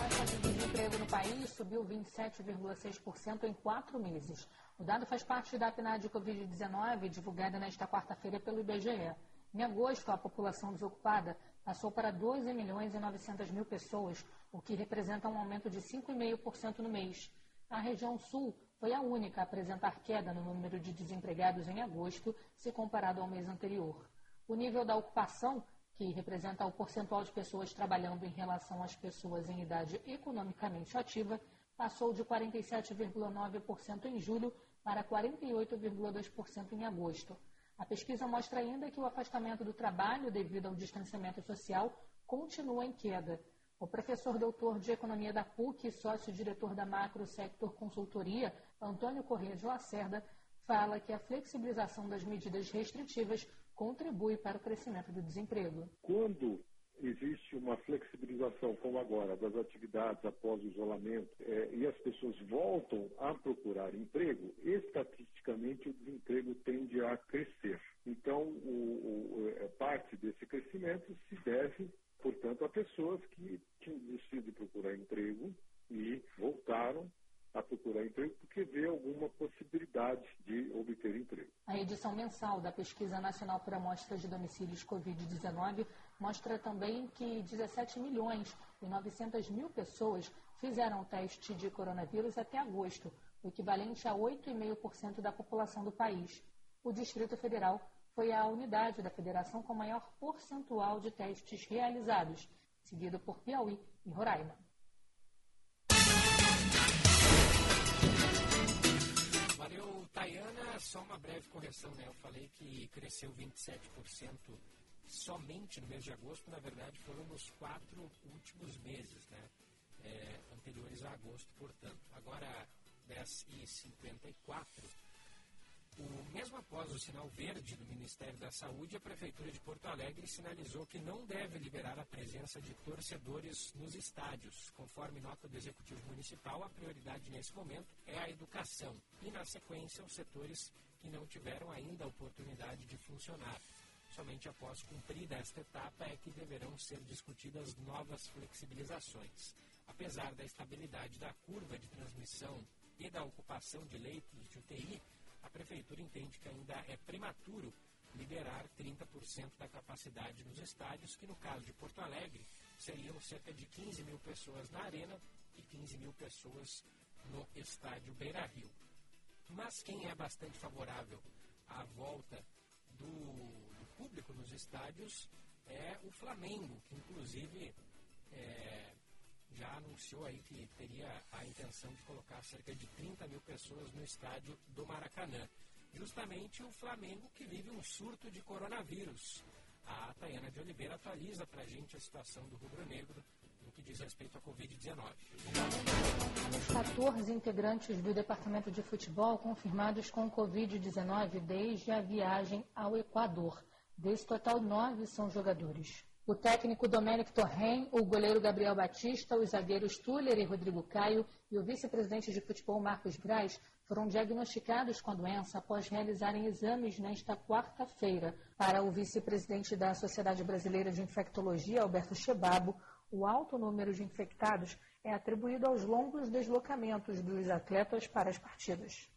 A taxa de desemprego no país subiu 27,6% em quatro meses. O dado faz parte da PNAD Covid-19, divulgada nesta quarta-feira pelo IBGE. Em agosto, a população desocupada passou para 12 milhões e 900 mil pessoas, o que representa um aumento de 5,5% no mês. A região sul foi a única a apresentar queda no número de desempregados em agosto, se comparado ao mês anterior. O nível da ocupação, que representa o percentual de pessoas trabalhando em relação às pessoas em idade economicamente ativa, passou de 47,9% em julho para 48,2% em agosto. A pesquisa mostra ainda que o afastamento do trabalho devido ao distanciamento social continua em queda. O professor doutor de Economia da PUC e sócio-diretor da Macro Sector Consultoria, Antônio Corrêa de Lacerda, fala que a flexibilização das medidas restritivas contribui para o crescimento do desemprego. Quando existe uma flexibilização, como agora, das atividades após o isolamento, é, e as pessoas voltam a procurar emprego, estatisticamente o desemprego tende a crescer. Então, o, o, parte desse crescimento se deve, portanto, a pessoas que tinham desistido de procurar emprego e voltaram a procurar emprego porque vê alguma possibilidade de obter emprego. A edição mensal da Pesquisa Nacional por Amostras de Domicílios Covid-19 mostra também que 17 milhões e 900 mil pessoas fizeram teste de coronavírus até agosto, o equivalente a 8,5% da população do país. O Distrito Federal foi a unidade da federação com maior percentual de testes realizados, seguido por Piauí e Roraima. Valeu, Tayana. Só uma breve correção, né? Eu falei que cresceu 27% somente no mês de agosto, na verdade foram nos quatro últimos meses, né? É, anteriores a agosto, portanto. Agora, 10h54, o, mesmo após o sinal verde do Ministério da Saúde, a Prefeitura de Porto Alegre sinalizou que não deve liberar a presença de torcedores nos estádios. Conforme nota do Executivo Municipal, a prioridade nesse momento é a educação e, na sequência, os setores que não tiveram ainda a oportunidade de funcionar. Somente após cumprida esta etapa é que deverão ser discutidas novas flexibilizações. Apesar da estabilidade da curva de transmissão e da ocupação de leitos de UTI, a Prefeitura entende que ainda é prematuro liberar 30% da capacidade nos estádios, que no caso de Porto Alegre seriam cerca de 15 mil pessoas na Arena e 15 mil pessoas no estádio Beira Rio. Mas quem é bastante favorável à volta do, público nos estádios é o Flamengo, que inclusive é, já anunciou aí que teria a intenção de colocar cerca de 30 mil pessoas no estádio do Maracanã. Justamente o Flamengo que vive um surto de coronavírus. A Tayana de Oliveira atualiza para a gente a situação do rubro-negro no que diz respeito à Covid-19. Os 14 integrantes do Departamento de Futebol confirmados com Covid-19 desde a viagem ao Equador. Desse total, nove são jogadores. O técnico Domenic Torren, o goleiro Gabriel Batista, os zagueiros Tuller e Rodrigo Caio e o vice-presidente de futebol Marcos Braz foram diagnosticados com a doença após realizarem exames nesta quarta-feira. Para o vice-presidente da Sociedade Brasileira de Infectologia, Alberto Chebabo, o alto número de infectados é atribuído aos longos deslocamentos dos atletas para as partidas.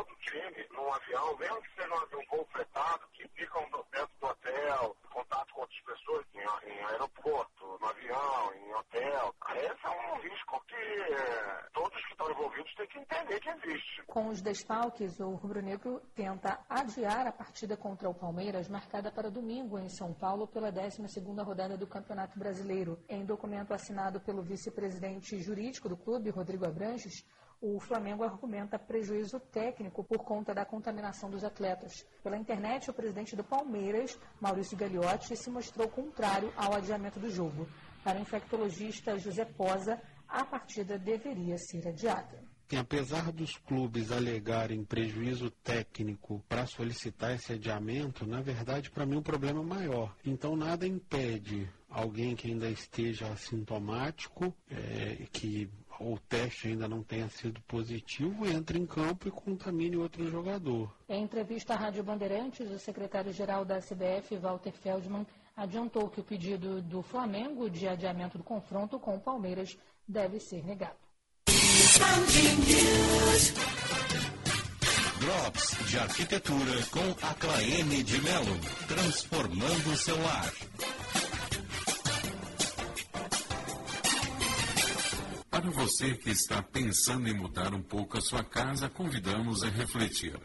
Todo time num avião, mesmo que seja um voo fretado, que ficam dentro do hotel, contato com outras pessoas em, em aeroporto, no avião, em hotel. Esse é um risco que eh, todos que estão envolvidos têm que entender que existe. Com os desfalques, o rubro-negro tenta adiar a partida contra o Palmeiras, marcada para domingo em São Paulo pela 12ª rodada do Campeonato Brasileiro. Em documento assinado pelo vice-presidente jurídico do clube, Rodrigo Abranches, o Flamengo argumenta prejuízo técnico por conta da contaminação dos atletas. Pela internet, o presidente do Palmeiras, Maurício Gagliotti, se mostrou contrário ao adiamento do jogo. Para o infectologista José Posa, a partida deveria ser adiada. Apesar dos clubes alegarem prejuízo técnico para solicitar esse adiamento, na verdade, para mim o problema é maior. Então, nada impede alguém que ainda esteja assintomático, é, que o teste ainda não tenha sido positivo, entre em campo e contamine outro jogador. Em entrevista à Rádio Bandeirantes, o secretário-geral da CBF, Walter Feldman, adiantou que o pedido do Flamengo de adiamento do confronto com o Palmeiras deve ser negado. Drops de arquitetura com a Claene de Melo, transformando o seu Para você que está pensando em mudar um pouco a sua casa, convidamos a refletir.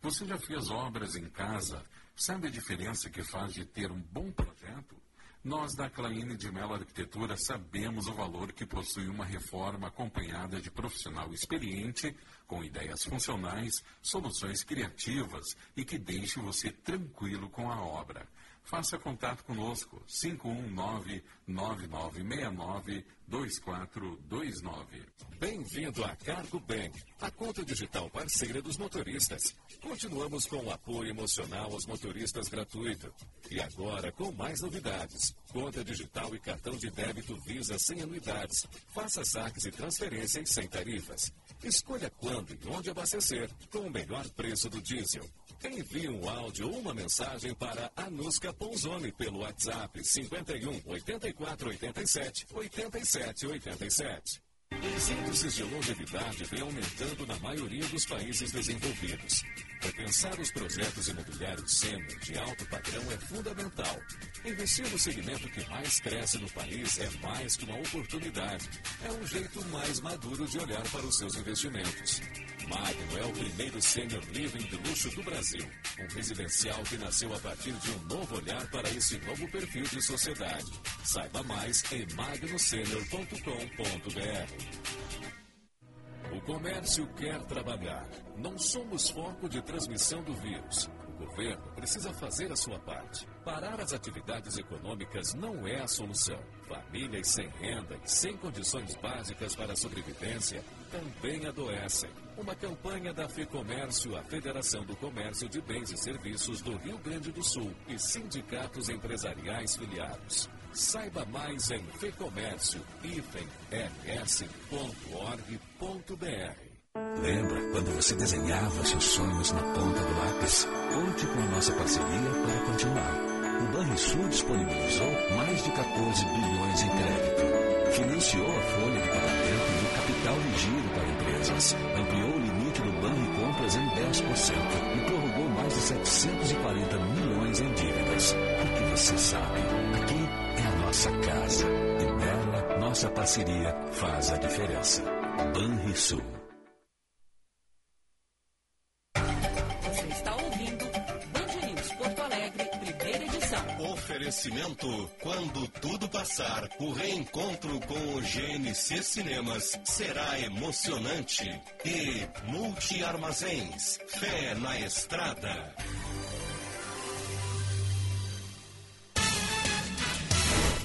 Você já fez obras em casa? Sabe a diferença que faz de ter um bom projeto? Nós da Claine de Mello Arquitetura sabemos o valor que possui uma reforma acompanhada de profissional experiente, com ideias funcionais, soluções criativas e que deixe você tranquilo com a obra. Faça contato conosco 519-9969-2429. Bem-vindo à Cargo Bank, a conta digital parceira dos motoristas. Continuamos com o apoio emocional aos motoristas gratuito. E agora com mais novidades. Conta digital e cartão de débito Visa sem anuidades. Faça saques e transferências sem tarifas. Escolha quando e onde abastecer com o melhor preço do diesel. Envie um áudio ou uma mensagem para Anusca Ponzoni pelo WhatsApp 51 84 87 87 87. Os índices de longevidade vêm aumentando na maioria dos países desenvolvidos. Repensar os projetos imobiliários sênior de alto padrão é fundamental. Investir no segmento que mais cresce no país é mais que uma oportunidade. É um jeito mais maduro de olhar para os seus investimentos. Magno é o primeiro sênior living de luxo do Brasil. Um residencial que nasceu a partir de um novo olhar para esse novo perfil de sociedade. Saiba mais em magnosenior.com.br. O comércio quer trabalhar. Não somos foco de transmissão do vírus. O governo precisa fazer a sua parte. Parar as atividades econômicas não é a solução. Famílias sem renda e sem condições básicas para a sobrevivência também adoecem. Uma campanha da FEComércio, a Federação do Comércio de Bens e Serviços do Rio Grande do Sul e sindicatos empresariais filiados. Saiba mais em fecomércio-rs.org.br. Lembra quando você desenhava seus sonhos na ponta do lápis? Conte com a nossa parceria para continuar. O Banrisul disponibilizou mais de 14 bilhões em crédito. Financiou a folha de pagamento e o capital de giro para empresas. E prorrogou mais de 740 milhões em dívidas. Porque você sabe, aqui é a nossa casa e nela nossa parceria faz a diferença. Banrisul. Oferecimento: quando tudo passar, o reencontro com o GNC Cinemas será emocionante. E Multi Armazéns, fé na estrada.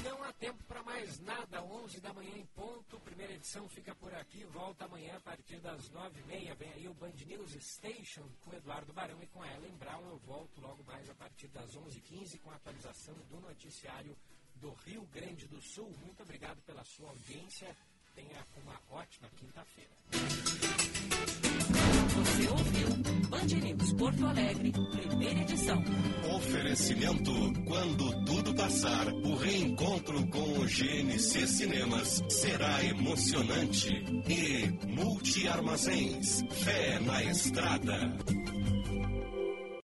Não há tempo para mais nada, 11 da manhã em ponto. Primeira edição fica por aqui. Volta amanhã a partir das 9h30. Vem aí o Band News Station com Eduardo Barão e com a Ellen Brown. Eu volto logo mais a partir das 11h15 com a atualização do noticiário do Rio Grande do Sul. Muito obrigado pela sua audiência. Tenha uma ótima quinta-feira. Você ouviu Band News Porto Alegre, primeira edição. Oferecimento: quando tudo passar, o reencontro com o GNC Cinemas será emocionante. E Multi Armazéns, fé na estrada.